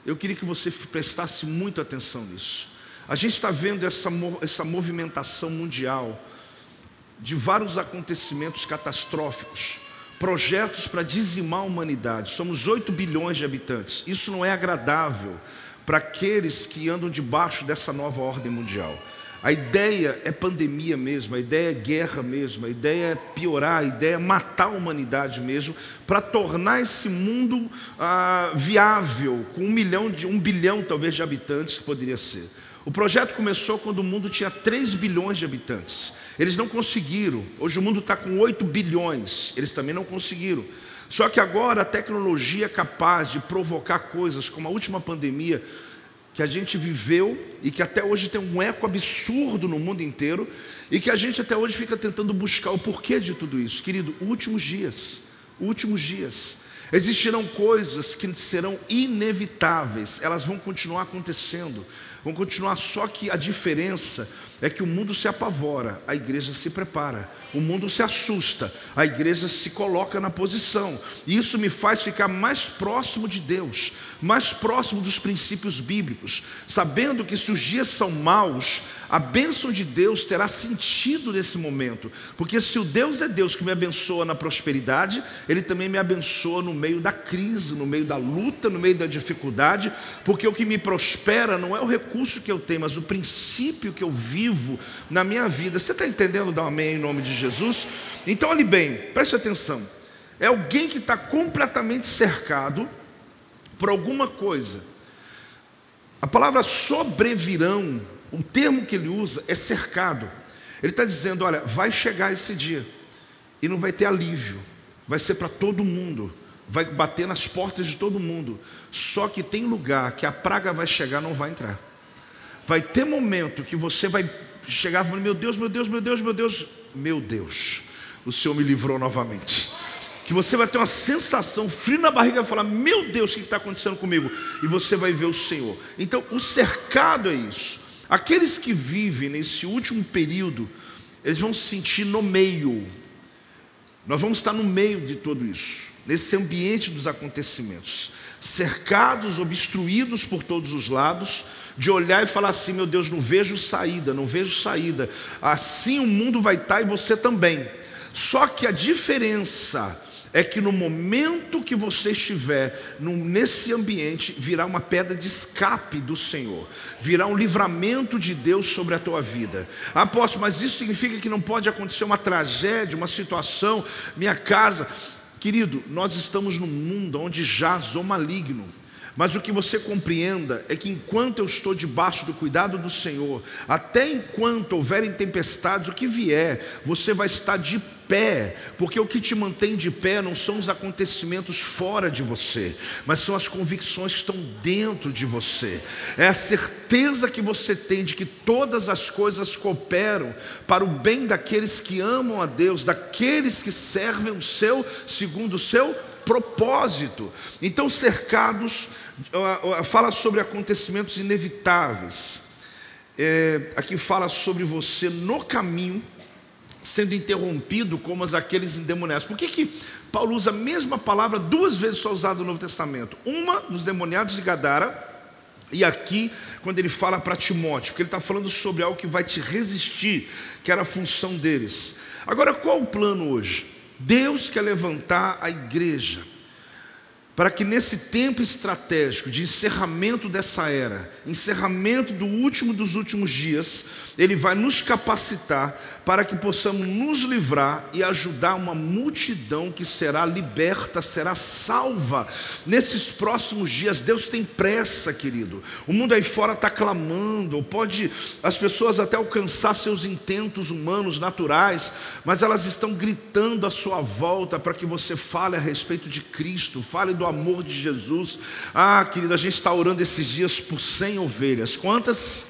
eu queria que você prestasse muita atenção nisso. A gente está vendo essa, essa movimentação mundial de vários acontecimentos catastróficos, projetos para dizimar a humanidade. Somos 8 bilhões de habitantes. Isso não é agradável para aqueles que andam debaixo dessa nova ordem mundial. A ideia é pandemia mesmo, a ideia é guerra mesmo, a ideia é piorar, a ideia é matar a humanidade mesmo, para tornar esse mundo ah, viável, com um milhão de um bilhão talvez de habitantes que poderia ser. O projeto começou quando o mundo tinha 3 bilhões de habitantes. Eles não conseguiram. Hoje o mundo está com 8 bilhões. Eles também não conseguiram. Só que agora a tecnologia é capaz de provocar coisas como a última pandemia que a gente viveu e que até hoje tem um eco absurdo no mundo inteiro e que a gente até hoje fica tentando buscar o porquê de tudo isso. Querido, últimos dias, últimos dias. Existirão coisas que serão inevitáveis, elas vão continuar acontecendo, vão continuar, só que a diferença é que o mundo se apavora, a igreja se prepara. O mundo se assusta, a igreja se coloca na posição. E isso me faz ficar mais próximo de Deus, mais próximo dos princípios bíblicos, sabendo que se os dias são maus, a bênção de Deus terá sentido nesse momento. Porque se o Deus é Deus que me abençoa na prosperidade, Ele também me abençoa no meio da crise, no meio da luta, no meio da dificuldade, porque o que me prospera não é o recurso que eu tenho, mas o princípio que eu vivo vivo na minha vida. Você está entendendo? Dá um amém em nome de Jesus. Então, olhe bem, preste atenção. É alguém que está completamente cercado por alguma coisa. A palavra sobrevirão, o termo que ele usa é cercado. Ele está dizendo: olha, vai chegar esse dia e não vai ter alívio, vai ser para todo mundo, vai bater nas portas de todo mundo. Só que tem lugar que a praga vai chegar, não vai entrar. Vai ter momento que você vai chegar falando: Meu Deus, meu Deus, meu Deus, meu Deus, meu Deus, o Senhor me livrou novamente. Que você vai ter uma sensação frio na barriga e falar: Meu Deus, o que está acontecendo comigo? E você vai ver o Senhor. Então, o cercado é isso. Aqueles que vivem nesse último período, eles vão se sentir no meio. Nós vamos estar no meio de tudo isso, nesse ambiente dos acontecimentos cercados, obstruídos por todos os lados, de olhar e falar assim: meu Deus, não vejo saída, não vejo saída. Assim o mundo vai estar e você também. Só que a diferença é que no momento que você estiver nesse ambiente, virá uma pedra de escape do Senhor, virá um livramento de Deus sobre a tua vida. Apóstolo, mas isso significa que não pode acontecer uma tragédia, uma situação, minha casa. Querido, nós estamos num mundo onde jaz o maligno. Mas o que você compreenda é que enquanto eu estou debaixo do cuidado do Senhor, até enquanto houverem tempestades, o que vier, você vai estar de pé, porque o que te mantém de pé não são os acontecimentos fora de você, mas são as convicções que estão dentro de você. É a certeza que você tem de que todas as coisas cooperam para o bem daqueles que amam a Deus, daqueles que servem o seu segundo o seu propósito. Então, cercados, fala sobre acontecimentos inevitáveis. É, aqui fala sobre você no caminho sendo interrompido como aqueles endemoniados. Por que, que Paulo usa a mesma palavra duas vezes só usada no Novo Testamento? Uma nos demoniados de Gadara, e aqui, quando ele fala para Timóteo, porque ele está falando sobre algo que vai te resistir, que era a função deles. Agora, qual o plano hoje? Deus quer levantar a igreja para que nesse tempo estratégico de encerramento dessa era, encerramento do último dos últimos dias, Ele vai nos capacitar para que possamos nos livrar e ajudar uma multidão que será liberta, será salva. Nesses próximos dias, Deus tem pressa, querido. O mundo aí fora está clamando, pode as pessoas até alcançar seus intentos humanos, naturais, mas elas estão gritando à sua volta para que você fale a respeito de Cristo, fale do amor de Jesus. Ah, querida, a gente está orando esses dias por 100 ovelhas. Quantas?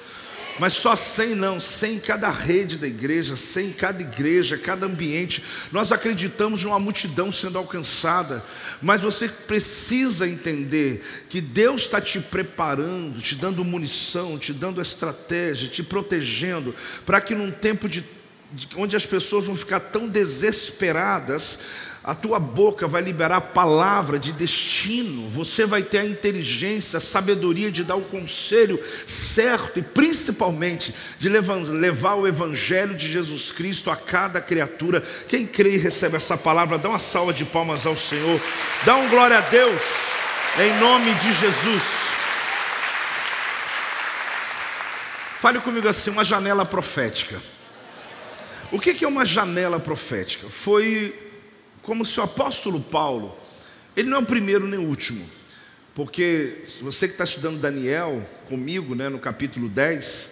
Mas só 100 não, 100 em cada rede da igreja, 100 em cada igreja, cada ambiente. Nós acreditamos numa multidão sendo alcançada, mas você precisa entender que Deus está te preparando, te dando munição, te dando estratégia, te protegendo, para que num tempo de, de onde as pessoas vão ficar tão desesperadas, a tua boca vai liberar a palavra de destino, você vai ter a inteligência, a sabedoria de dar o conselho certo e principalmente de levar o Evangelho de Jesus Cristo a cada criatura. Quem crê e recebe essa palavra, dá uma salva de palmas ao Senhor, dá um glória a Deus, em nome de Jesus. Fale comigo assim: uma janela profética. O que é uma janela profética? Foi como se o apóstolo Paulo, ele não é o primeiro nem o último, porque você que está estudando Daniel comigo, né, no capítulo 10,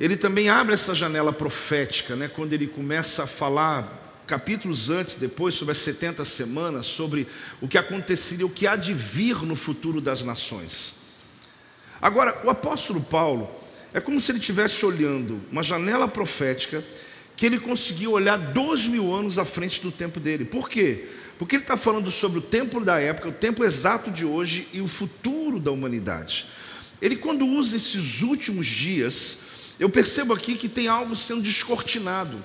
ele também abre essa janela profética, né, quando ele começa a falar capítulos antes, depois, sobre as 70 semanas, sobre o que aconteceria, o que há de vir no futuro das nações. Agora, o apóstolo Paulo é como se ele estivesse olhando uma janela profética que ele conseguiu olhar dois mil anos à frente do tempo dele. Por quê? Porque ele está falando sobre o tempo da época, o tempo exato de hoje e o futuro da humanidade. Ele, quando usa esses últimos dias, eu percebo aqui que tem algo sendo descortinado.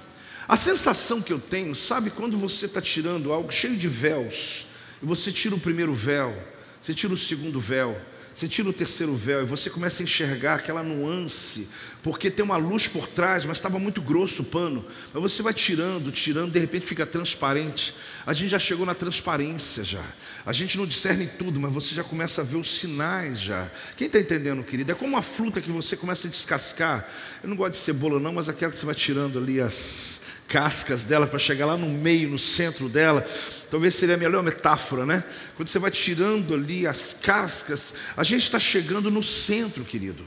A sensação que eu tenho, sabe, quando você está tirando algo cheio de véus, e você tira o primeiro véu, você tira o segundo véu, você tira o terceiro véu e você começa a enxergar aquela nuance, porque tem uma luz por trás, mas estava muito grosso o pano. Mas você vai tirando, tirando, de repente fica transparente. A gente já chegou na transparência já. A gente não discerne tudo, mas você já começa a ver os sinais já. Quem está entendendo, querido? É como uma fruta que você começa a descascar. Eu não gosto de cebola, não, mas aquela que você vai tirando ali as cascas dela para chegar lá no meio, no centro dela. Talvez seria a melhor metáfora, né? Quando você vai tirando ali as cascas, a gente está chegando no centro, querido.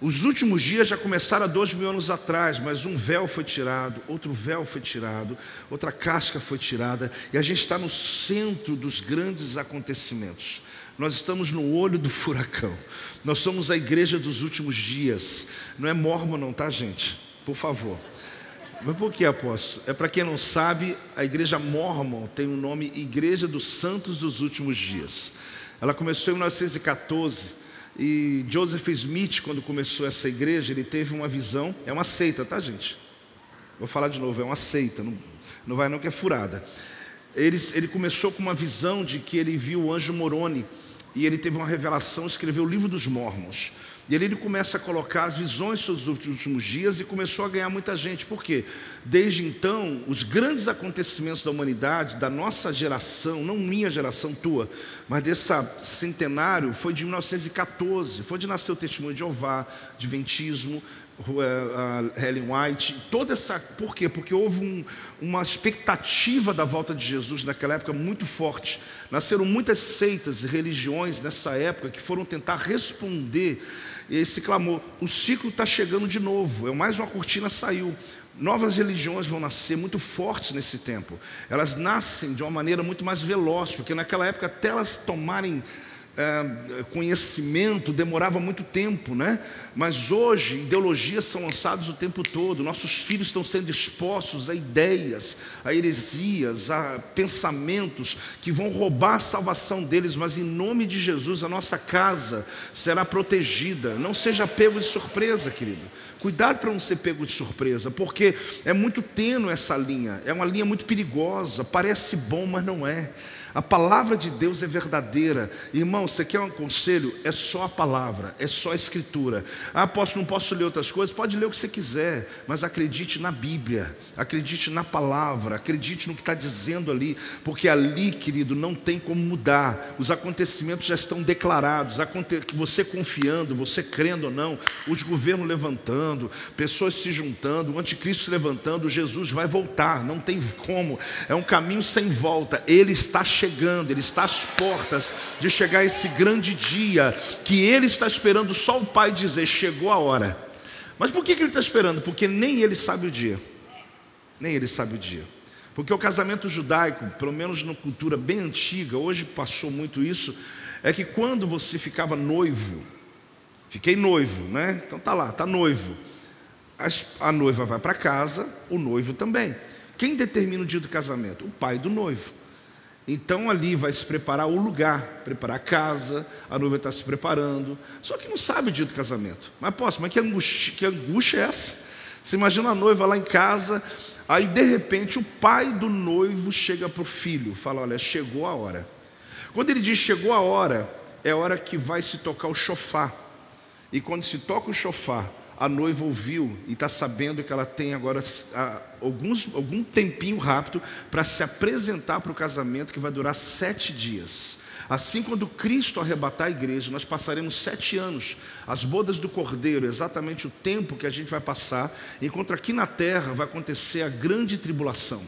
Os últimos dias já começaram há dois mil anos atrás, mas um véu foi tirado, outro véu foi tirado, outra casca foi tirada, e a gente está no centro dos grandes acontecimentos. Nós estamos no olho do furacão. Nós somos a igreja dos últimos dias. Não é mormon, não, tá, gente? Por favor. Mas por que apóstolo? É para quem não sabe, a igreja Mormon tem o nome Igreja dos Santos dos Últimos Dias. Ela começou em 1914 e Joseph Smith, quando começou essa igreja, ele teve uma visão, é uma seita, tá gente? Vou falar de novo, é uma seita, não, não vai não que é furada. Ele, ele começou com uma visão de que ele viu o anjo Moroni e ele teve uma revelação, escreveu o livro dos Mormons. E ali ele começa a colocar as visões sobre os últimos dias e começou a ganhar muita gente. Por quê? Desde então, os grandes acontecimentos da humanidade, da nossa geração, não minha geração, tua, mas desse centenário, foi de 1914. Foi de nascer o Testemunho de Jeová, de Ventismo, Helen White, toda essa. Por quê? Porque houve um, uma expectativa da volta de Jesus naquela época muito forte. Nasceram muitas seitas e religiões nessa época que foram tentar responder esse clamor. O ciclo está chegando de novo, é mais uma cortina saiu. Novas religiões vão nascer muito fortes nesse tempo. Elas nascem de uma maneira muito mais veloz, porque naquela época, até elas tomarem é, conhecimento demorava muito tempo, né? Mas hoje ideologias são lançadas o tempo todo. Nossos filhos estão sendo expostos a ideias, a heresias, a pensamentos que vão roubar a salvação deles. Mas em nome de Jesus a nossa casa será protegida. Não seja pego de surpresa, querido. Cuidado para não ser pego de surpresa, porque é muito tênue essa linha. É uma linha muito perigosa. Parece bom, mas não é. A palavra de Deus é verdadeira. Irmão, você quer um conselho? É só a palavra, é só a escritura. Ah, posso, não posso ler outras coisas? Pode ler o que você quiser, mas acredite na Bíblia, acredite na palavra, acredite no que está dizendo ali, porque ali, querido, não tem como mudar. Os acontecimentos já estão declarados. Você confiando, você crendo ou não, os governos levantando, pessoas se juntando, o anticristo se levantando, Jesus vai voltar, não tem como. É um caminho sem volta. Ele está chegando chegando, Ele está às portas de chegar esse grande dia que Ele está esperando só o Pai dizer: chegou a hora. Mas por que, que Ele está esperando? Porque nem Ele sabe o dia. Nem Ele sabe o dia. Porque o casamento judaico, pelo menos na cultura bem antiga, hoje passou muito isso, é que quando você ficava noivo, fiquei noivo, né? Então tá lá, tá noivo. A noiva vai para casa, o noivo também. Quem determina o dia do casamento? O pai do noivo. Então ali vai se preparar o lugar, preparar a casa, a noiva está se preparando. Só que não sabe o dia do casamento. Mas posso, mas que angústia, que angústia é essa? Você imagina a noiva lá em casa, aí de repente o pai do noivo chega para o filho, fala: Olha, chegou a hora. Quando ele diz chegou a hora, é a hora que vai se tocar o chofar. E quando se toca o chofar, a noiva ouviu e está sabendo que ela tem agora alguns, algum tempinho rápido para se apresentar para o casamento que vai durar sete dias. Assim, quando Cristo arrebatar a igreja, nós passaremos sete anos, as bodas do Cordeiro, exatamente o tempo que a gente vai passar, enquanto aqui na terra vai acontecer a grande tribulação.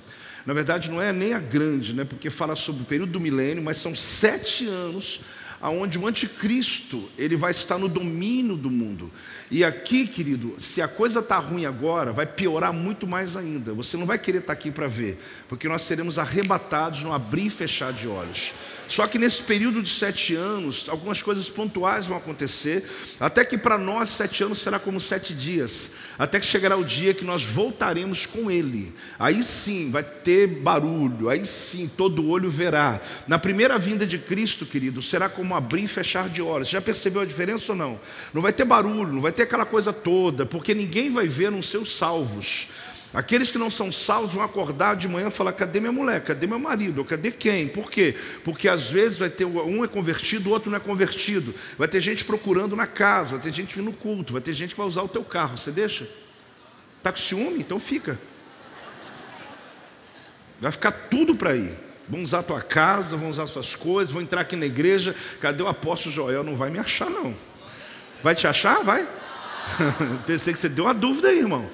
Na verdade, não é nem a grande, né, porque fala sobre o período do milênio, mas são sete anos aonde o anticristo ele vai estar no domínio do mundo. E aqui, querido, se a coisa está ruim agora, vai piorar muito mais ainda. Você não vai querer estar tá aqui para ver, porque nós seremos arrebatados no abrir e fechar de olhos. Só que nesse período de sete anos, algumas coisas pontuais vão acontecer, até que para nós sete anos será como sete dias, até que chegará o dia que nós voltaremos com Ele. Aí sim vai ter barulho, aí sim todo olho verá. Na primeira vinda de Cristo, querido, será como abrir e fechar de olhos. Já percebeu a diferença ou não? Não vai ter barulho, não vai ter aquela coisa toda, porque ninguém vai ver nos seus salvos. Aqueles que não são salvos vão acordar de manhã e falar: cadê minha mulher? Cadê meu marido? Cadê quem? Por quê? Porque às vezes vai ter um é convertido, o outro não é convertido. Vai ter gente procurando na casa, vai ter gente vindo no culto, vai ter gente que vai usar o teu carro. Você deixa? Está com ciúme? Então fica. Vai ficar tudo para ir. Vão usar a tua casa, vão usar suas coisas, vão entrar aqui na igreja. Cadê o apóstolo Joel? Não vai me achar, não. Vai te achar? Vai. Pensei que você deu uma dúvida aí, irmão.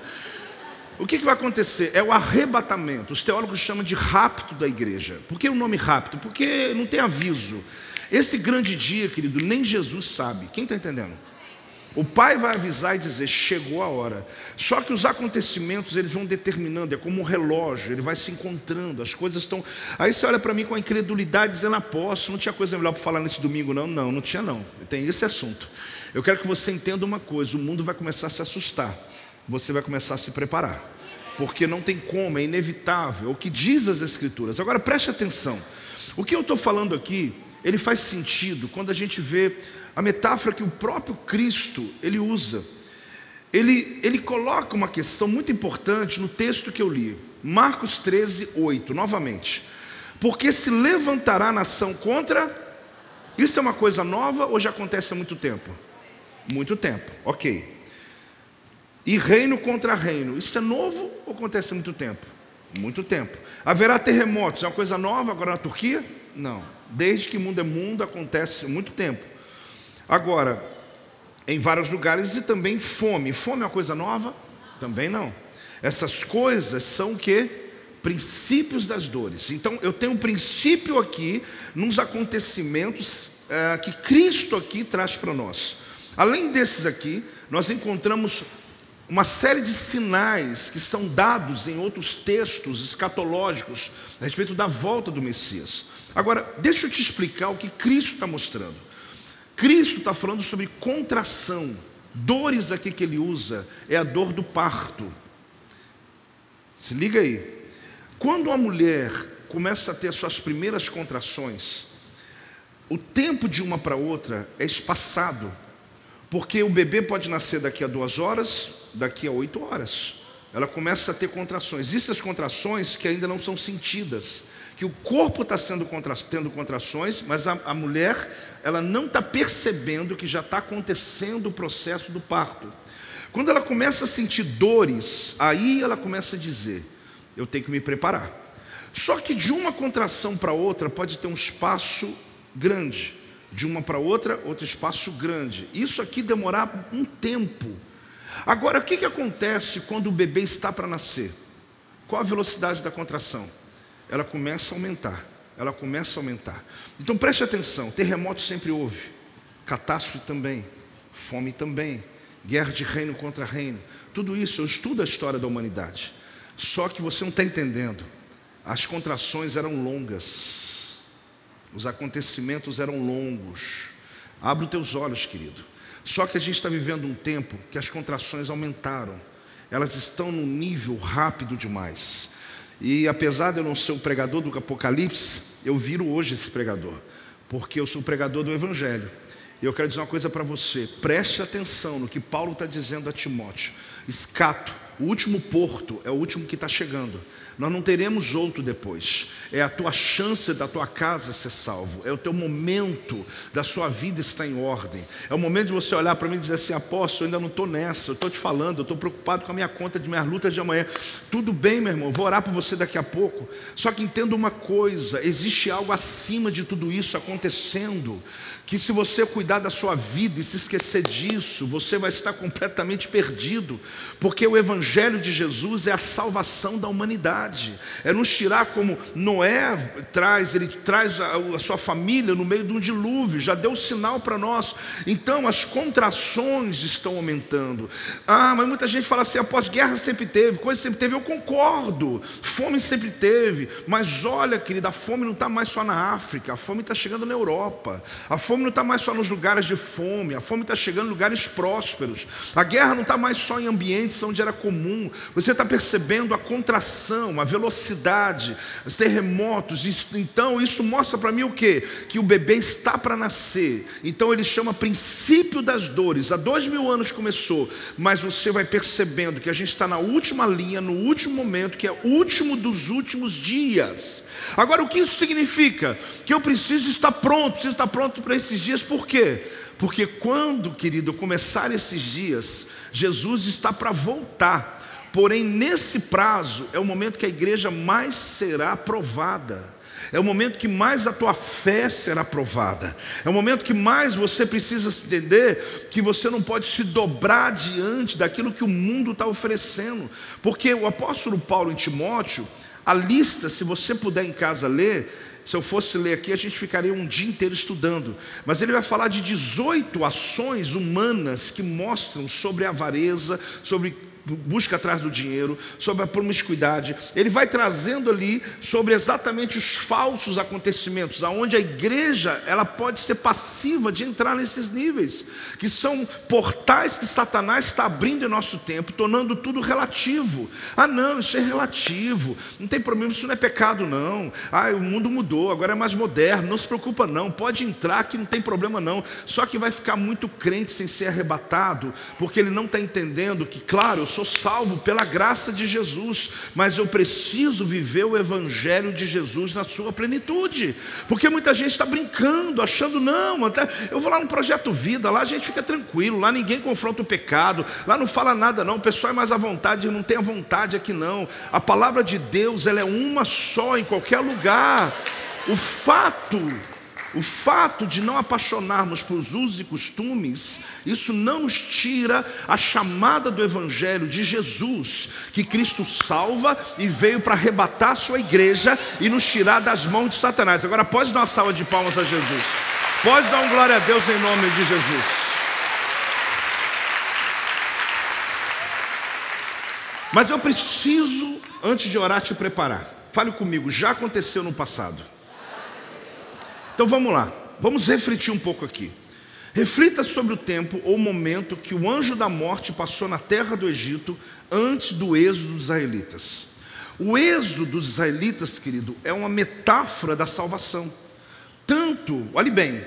O que, que, vai acontecer? É o arrebatamento. Os teólogos chamam de rapto da igreja. Por que o nome rapto? Porque não tem aviso. Esse grande dia, querido, nem Jesus sabe. Quem está entendendo? O pai vai avisar e dizer: chegou a hora. Só que os acontecimentos eles vão determinando, é como um relógio, ele vai se encontrando, as coisas estão. Aí você olha para mim com a incredulidade, dizendo: apóstolo, não tinha coisa melhor para falar nesse domingo, não? Não, não tinha, não. Tem esse assunto. Eu quero que você entenda uma coisa: o mundo vai começar a se assustar você vai começar a se preparar. Porque não tem como, é inevitável. É o que diz as Escrituras. Agora preste atenção. O que eu estou falando aqui, ele faz sentido quando a gente vê a metáfora que o próprio Cristo ele usa. Ele, ele coloca uma questão muito importante no texto que eu li. Marcos 13, 8, novamente. Porque se levantará nação contra Isso é uma coisa nova ou já acontece há muito tempo? Muito tempo, ok. E reino contra reino, isso é novo ou acontece há muito tempo? Muito tempo. Haverá terremotos, é uma coisa nova agora na Turquia? Não. Desde que mundo é mundo acontece muito tempo. Agora, em vários lugares e também fome. Fome é uma coisa nova? Também não. Essas coisas são o que? Princípios das dores. Então eu tenho um princípio aqui nos acontecimentos é, que Cristo aqui traz para nós. Além desses aqui, nós encontramos uma série de sinais que são dados em outros textos escatológicos a respeito da volta do Messias. Agora, deixa eu te explicar o que Cristo está mostrando. Cristo está falando sobre contração. Dores aqui que ele usa é a dor do parto. Se liga aí. Quando uma mulher começa a ter suas primeiras contrações, o tempo de uma para outra é espaçado, porque o bebê pode nascer daqui a duas horas, daqui a oito horas. Ela começa a ter contrações. Existem as contrações que ainda não são sentidas que o corpo está sendo contra, tendo contrações, mas a, a mulher ela não está percebendo que já está acontecendo o processo do parto. Quando ela começa a sentir dores, aí ela começa a dizer: eu tenho que me preparar. Só que de uma contração para outra pode ter um espaço grande, de uma para outra, outro espaço grande. Isso aqui demorar um tempo. Agora, o que, que acontece quando o bebê está para nascer? Qual a velocidade da contração? Ela começa a aumentar. Ela começa a aumentar. Então preste atenção: terremoto sempre houve, catástrofe também, fome também, guerra de reino contra reino. Tudo isso eu estudo a história da humanidade. Só que você não está entendendo. As contrações eram longas, os acontecimentos eram longos. Abre os teus olhos, querido. Só que a gente está vivendo um tempo que as contrações aumentaram, elas estão num nível rápido demais. E apesar de eu não ser o pregador do Apocalipse, eu viro hoje esse pregador, porque eu sou o pregador do Evangelho. E eu quero dizer uma coisa para você: preste atenção no que Paulo está dizendo a Timóteo. Escato, o último porto é o último que está chegando. Nós não teremos outro depois. É a tua chance da tua casa ser salvo. É o teu momento da sua vida estar em ordem. É o momento de você olhar para mim e dizer assim: apóstolo, eu ainda não estou nessa. Eu estou te falando, eu estou preocupado com a minha conta de minhas lutas de amanhã. Tudo bem, meu irmão, vou orar por você daqui a pouco. Só que entenda uma coisa: existe algo acima de tudo isso acontecendo. Que se você cuidar da sua vida e se esquecer disso, você vai estar completamente perdido. Porque o Evangelho de Jesus é a salvação da humanidade verdade, é nos tirar como Noé traz, ele traz a, sua família no meio de um dilúvio, já deu sinal para nós. Então as contrações estão aumentando. Ah, mas muita gente fala assim: após guerra sempre teve, coisa sempre teve. Eu concordo, fome sempre teve, mas olha, querida, a fome não está mais só na África, a fome está chegando na Europa, a fome não está mais só nos lugares de fome, a fome está chegando em lugares prósperos. A guerra não está mais só em ambientes onde era comum. Você está percebendo a contração, a velocidade, os terremotos. Então, isso mostra para mim o quê? Que o bebê está para nascer. Então, ele chama princípio das dores. Há dois mil anos começou, mas você vai percebendo que a gente está na última linha, no último momento, que é o último dos últimos dias. Agora, o que isso significa? Que eu preciso estar pronto, preciso estar pronto para esses dias, por quê? Porque quando, querido, começar esses dias, Jesus está para voltar. Porém, nesse prazo é o momento que a igreja mais será aprovada. É o momento que mais a tua fé será provada. É o momento que mais você precisa entender que você não pode se dobrar diante daquilo que o mundo está oferecendo. Porque o apóstolo Paulo em Timóteo, a lista, se você puder em casa ler, se eu fosse ler aqui, a gente ficaria um dia inteiro estudando. Mas ele vai falar de 18 ações humanas que mostram sobre a avareza, sobre busca atrás do dinheiro, sobre a promiscuidade. Ele vai trazendo ali sobre exatamente os falsos acontecimentos, aonde a igreja ela pode ser passiva de entrar nesses níveis, que são portais que Satanás está abrindo em nosso tempo, tornando tudo relativo. Ah, não, isso é relativo, não tem problema, isso não é pecado, não. Ah, o mundo mudou, agora é mais moderno, não se preocupa, não, pode entrar que não tem problema, não. Só que vai ficar muito crente sem ser arrebatado, porque ele não está entendendo que, claro, eu sou sou salvo pela graça de Jesus, mas eu preciso viver o Evangelho de Jesus na sua plenitude, porque muita gente está brincando, achando, não, até eu vou lá no Projeto Vida, lá a gente fica tranquilo, lá ninguém confronta o pecado, lá não fala nada, não, o pessoal é mais à vontade, não tem a vontade aqui, não. A palavra de Deus, ela é uma só em qualquer lugar. O fato o fato de não apaixonarmos por usos e costumes, isso não nos tira a chamada do Evangelho de Jesus, que Cristo salva e veio para arrebatar a sua igreja e nos tirar das mãos de Satanás. Agora pode dar uma salva de palmas a Jesus. Pode dar um glória a Deus em nome de Jesus. Mas eu preciso, antes de orar, te preparar. Fale comigo, já aconteceu no passado. Então vamos lá, vamos refletir um pouco aqui. Reflita sobre o tempo ou momento que o anjo da morte passou na terra do Egito antes do êxodo dos israelitas. O êxodo dos israelitas, querido, é uma metáfora da salvação. Tanto, olhe bem,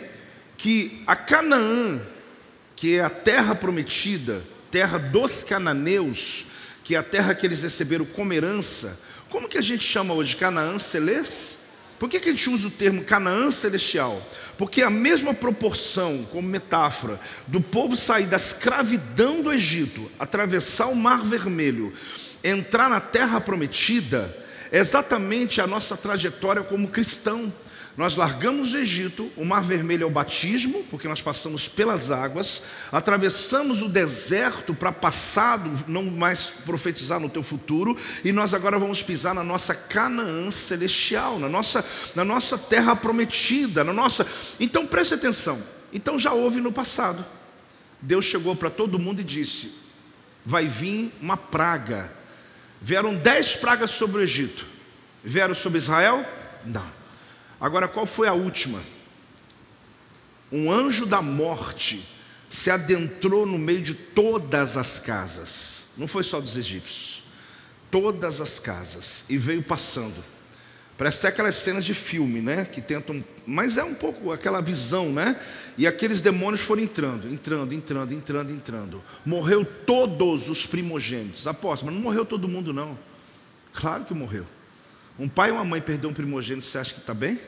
que a Canaã, que é a terra prometida, terra dos cananeus, que é a terra que eles receberam como herança, como que a gente chama hoje? Canaã celeste? Por que, que a gente usa o termo Canaã celestial? Porque a mesma proporção, como metáfora, do povo sair da escravidão do Egito, atravessar o Mar Vermelho, entrar na terra prometida, é exatamente a nossa trajetória como cristão. Nós largamos o Egito, o Mar Vermelho é o batismo, porque nós passamos pelas águas, atravessamos o deserto para passado, não mais profetizar no teu futuro, e nós agora vamos pisar na nossa Canaã celestial, na nossa, na nossa terra prometida, na nossa. Então preste atenção. Então já houve no passado. Deus chegou para todo mundo e disse: vai vir uma praga. Vieram dez pragas sobre o Egito. Vieram sobre Israel? Não. Agora, qual foi a última? Um anjo da morte se adentrou no meio de todas as casas, não foi só dos egípcios, todas as casas, e veio passando. Parece aquelas cenas de filme, né? Que tentam, mas é um pouco aquela visão, né? E aqueles demônios foram entrando, entrando, entrando, entrando, entrando. Morreu todos os primogênitos. Apóstolo, mas não morreu todo mundo, não. Claro que morreu. Um pai e uma mãe perder um primogênito, você acha que está bem?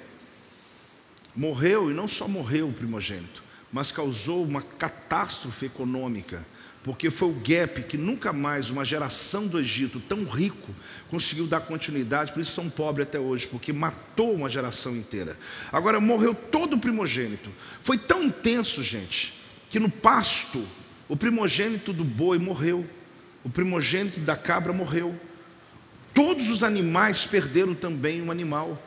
Morreu, e não só morreu o primogênito, mas causou uma catástrofe econômica, porque foi o gap que nunca mais uma geração do Egito tão rico conseguiu dar continuidade, por isso são pobres até hoje, porque matou uma geração inteira. Agora morreu todo o primogênito. Foi tão intenso, gente, que no pasto o primogênito do boi morreu, o primogênito da cabra morreu. Todos os animais perderam também um animal.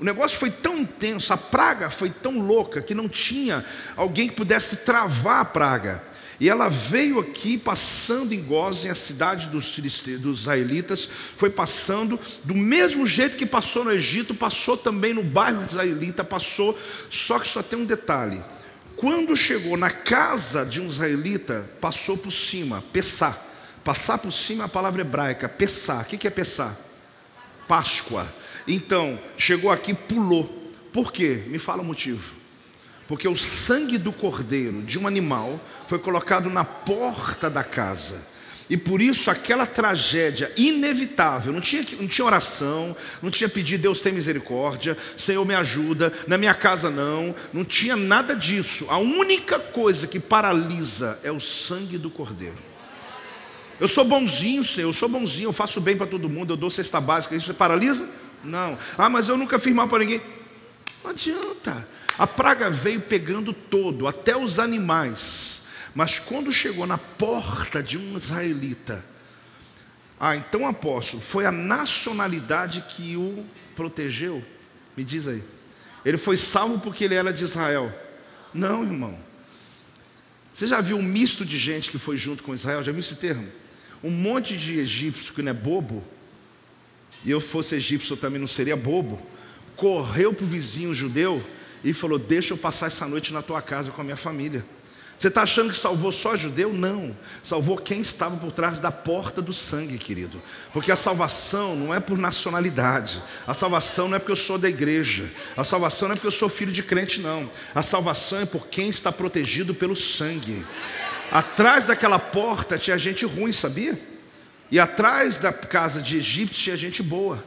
O negócio foi tão intenso, a praga foi tão louca que não tinha alguém que pudesse travar a praga. E ela veio aqui passando em Gozem, a cidade dos, dos israelitas, foi passando do mesmo jeito que passou no Egito, passou também no bairro israelita, passou, só que só tem um detalhe. Quando chegou na casa de um israelita, passou por cima, pessar. Passar por cima é a palavra hebraica, pessar. O que é pessar? Páscoa. Então, chegou aqui, pulou. Por quê? Me fala o motivo. Porque o sangue do cordeiro de um animal foi colocado na porta da casa. E por isso aquela tragédia inevitável, não tinha, não tinha oração, não tinha pedir Deus tem misericórdia, Senhor me ajuda, na minha casa não, não tinha nada disso. A única coisa que paralisa é o sangue do cordeiro. Eu sou bonzinho, Senhor, eu sou bonzinho, eu faço bem para todo mundo, eu dou cesta básica, isso paralisa? Não. Ah, mas eu nunca fiz mal para ninguém. Não adianta. A praga veio pegando todo, até os animais. Mas quando chegou na porta de um israelita, ah, então apóstolo, foi a nacionalidade que o protegeu? Me diz aí. Ele foi salvo porque ele era de Israel? Não, irmão. Você já viu um misto de gente que foi junto com Israel? Já viu esse termo? Um monte de egípcios que não é bobo, e eu fosse egípcio eu também não seria bobo, correu para o vizinho judeu e falou: Deixa eu passar essa noite na tua casa com a minha família. Você está achando que salvou só judeu? Não. Salvou quem estava por trás da porta do sangue, querido. Porque a salvação não é por nacionalidade. A salvação não é porque eu sou da igreja. A salvação não é porque eu sou filho de crente, não. A salvação é por quem está protegido pelo sangue. Atrás daquela porta tinha gente ruim, sabia? E atrás da casa de egípcio tinha gente boa.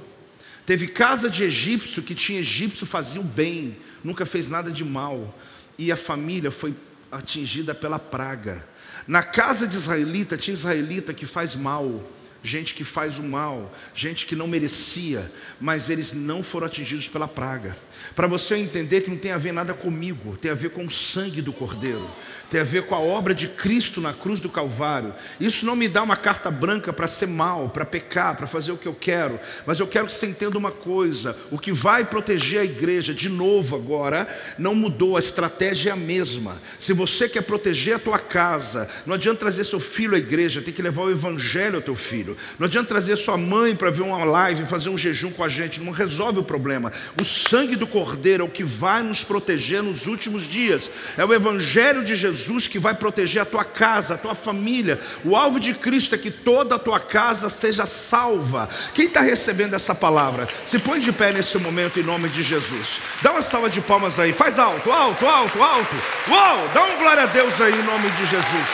Teve casa de egípcio que tinha egípcio fazia o bem, nunca fez nada de mal. E a família foi atingida pela praga. Na casa de israelita tinha israelita que faz mal, gente que faz o mal, gente que não merecia, mas eles não foram atingidos pela praga. Para você entender que não tem a ver nada comigo, tem a ver com o sangue do Cordeiro, tem a ver com a obra de Cristo na cruz do Calvário. Isso não me dá uma carta branca para ser mal, para pecar, para fazer o que eu quero, mas eu quero que você entenda uma coisa: o que vai proteger a igreja, de novo agora, não mudou, a estratégia é a mesma. Se você quer proteger a tua casa, não adianta trazer seu filho à igreja, tem que levar o evangelho ao teu filho. Não adianta trazer sua mãe para ver uma live, fazer um jejum com a gente, não resolve o problema. O sangue do Cordeiro é o que vai nos proteger nos últimos dias. É o Evangelho de Jesus que vai proteger a tua casa, a tua família. O alvo de Cristo é que toda a tua casa seja salva. Quem está recebendo essa palavra? Se põe de pé nesse momento em nome de Jesus. Dá uma salva de palmas aí. Faz alto, alto, alto, alto. Uau! Dá uma glória a Deus aí em nome de Jesus.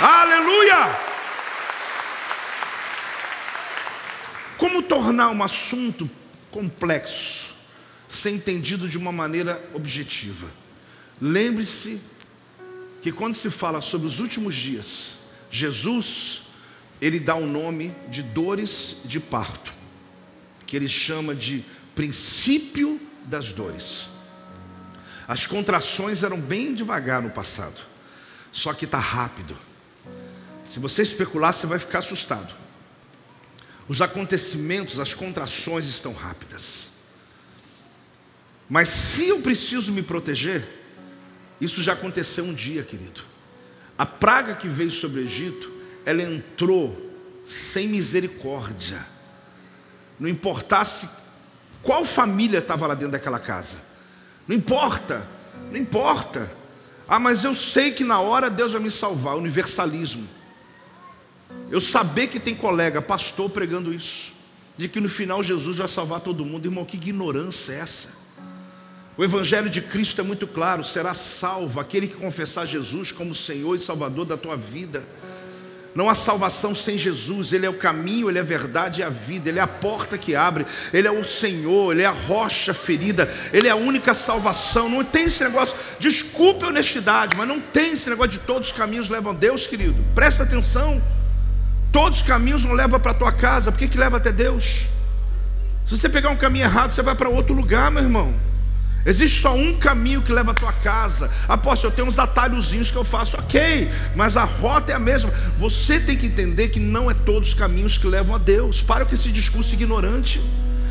Aleluia! Como tornar um assunto complexo ser entendido de uma maneira objetiva. Lembre-se que quando se fala sobre os últimos dias, Jesus, ele dá o nome de dores de parto, que ele chama de princípio das dores. As contrações eram bem devagar no passado, só que está rápido. Se você especular, você vai ficar assustado. Os acontecimentos, as contrações estão rápidas. Mas se eu preciso me proteger, isso já aconteceu um dia, querido. A praga que veio sobre o Egito, ela entrou sem misericórdia. Não importasse qual família estava lá dentro daquela casa. Não importa, não importa. Ah, mas eu sei que na hora Deus vai me salvar. Universalismo. Eu saber que tem colega, pastor, pregando isso. De que no final Jesus vai salvar todo mundo. Irmão, que ignorância é essa? O Evangelho de Cristo é muito claro: será salvo aquele que confessar Jesus como Senhor e Salvador da tua vida. Não há salvação sem Jesus, Ele é o caminho, Ele é a verdade e a vida, Ele é a porta que abre, Ele é o Senhor, Ele é a rocha ferida, Ele é a única salvação. Não tem esse negócio, desculpe a honestidade, mas não tem esse negócio de todos os caminhos levam a Deus, querido. Presta atenção, todos os caminhos não levam para a tua casa, por que, que leva até Deus? Se você pegar um caminho errado, você vai para outro lugar, meu irmão. Existe só um caminho que leva à tua casa. Apóstolo, eu tenho uns atalhozinhos que eu faço, ok, mas a rota é a mesma. Você tem que entender que não é todos os caminhos que levam a Deus. Para com esse discurso ignorante.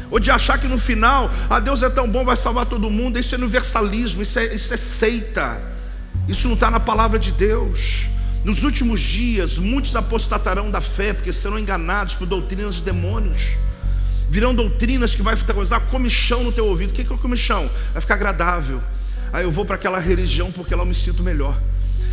Ou de achar que no final, a ah, Deus é tão bom, vai salvar todo mundo. Isso é universalismo, isso é, isso é seita. Isso não está na palavra de Deus. Nos últimos dias, muitos apostatarão da fé, porque serão enganados por doutrinas de demônios virão doutrinas que vai causar comichão no teu ouvido. O que é comichão? Vai ficar agradável. Aí eu vou para aquela religião porque lá eu me sinto melhor.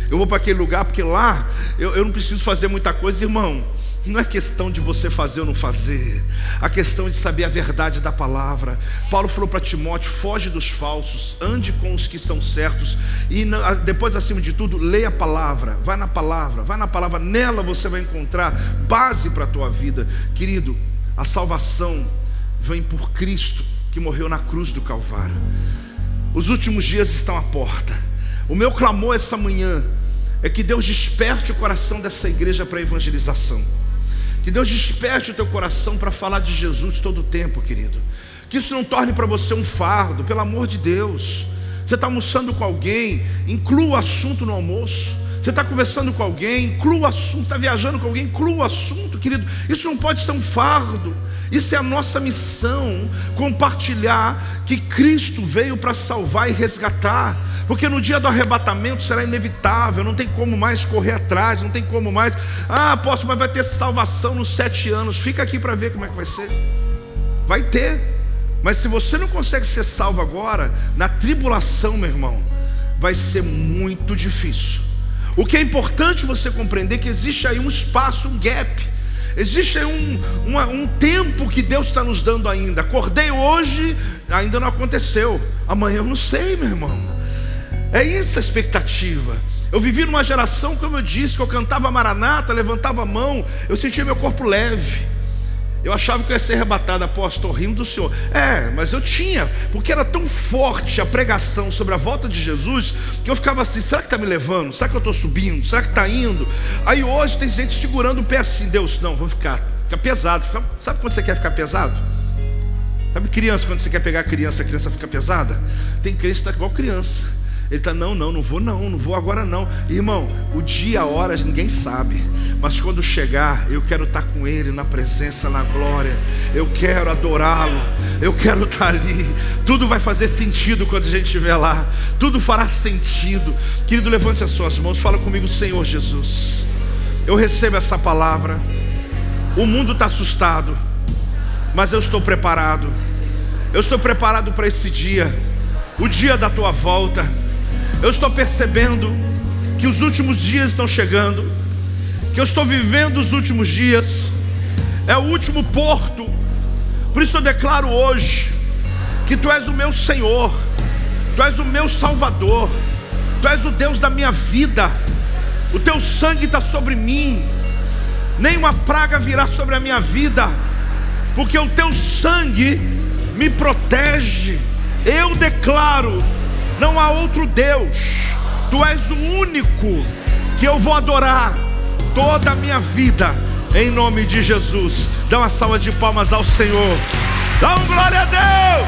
Eu vou para aquele lugar porque lá eu, eu não preciso fazer muita coisa, irmão. Não é questão de você fazer ou não fazer, a questão de saber a verdade da palavra. Paulo falou para Timóteo: foge dos falsos, ande com os que estão certos, e depois, acima de tudo, leia a palavra, vai na palavra, vai na palavra, nela você vai encontrar base para a tua vida, querido. A salvação vem por Cristo que morreu na cruz do Calvário. Os últimos dias estão à porta. O meu clamor essa manhã é que Deus desperte o coração dessa igreja para a evangelização. Que Deus desperte o teu coração para falar de Jesus todo o tempo, querido. Que isso não torne para você um fardo, pelo amor de Deus. Você está almoçando com alguém, inclua o assunto no almoço. Você está conversando com alguém, inclua o assunto, está viajando com alguém, inclua o assunto, querido. Isso não pode ser um fardo. Isso é a nossa missão, compartilhar que Cristo veio para salvar e resgatar. Porque no dia do arrebatamento será inevitável, não tem como mais correr atrás, não tem como mais. Ah, apóstolo, mas vai ter salvação nos sete anos. Fica aqui para ver como é que vai ser. Vai ter. Mas se você não consegue ser salvo agora, na tribulação, meu irmão, vai ser muito difícil. O que é importante você compreender é que existe aí um espaço, um gap. Existe aí um, um, um tempo que Deus está nos dando ainda. Acordei hoje, ainda não aconteceu. Amanhã eu não sei, meu irmão. É isso a expectativa. Eu vivi numa geração, como eu disse, que eu cantava maranata, levantava a mão, eu sentia meu corpo leve. Eu achava que eu ia ser arrebatado, apóstolo, rindo do Senhor. É, mas eu tinha, porque era tão forte a pregação sobre a volta de Jesus, que eu ficava assim: será que está me levando? Será que eu estou subindo? Será que está indo? Aí hoje tem gente segurando o pé assim: Deus, não, vou ficar, fica pesado. Fica, sabe quando você quer ficar pesado? Sabe criança, quando você quer pegar a criança, a criança fica pesada? Tem crente que está igual criança. Ele está, não, não, não vou não, não vou agora não. Irmão, o dia, a hora, ninguém sabe. Mas quando chegar, eu quero estar tá com Ele na presença, na glória. Eu quero adorá-lo. Eu quero estar tá ali. Tudo vai fazer sentido quando a gente estiver lá. Tudo fará sentido. Querido, levante as suas mãos. Fala comigo, Senhor Jesus. Eu recebo essa palavra. O mundo está assustado. Mas eu estou preparado. Eu estou preparado para esse dia. O dia da tua volta eu estou percebendo que os últimos dias estão chegando, que eu estou vivendo os últimos dias, é o último porto. Por isso eu declaro hoje que Tu és o meu Senhor, Tu és o meu Salvador, Tu és o Deus da minha vida, o Teu sangue está sobre mim, nenhuma praga virá sobre a minha vida, porque o Teu sangue me protege. Eu declaro não há outro Deus, Tu és o único que eu vou adorar toda a minha vida, em nome de Jesus. Dá uma salva de palmas ao Senhor, dá um glória a Deus,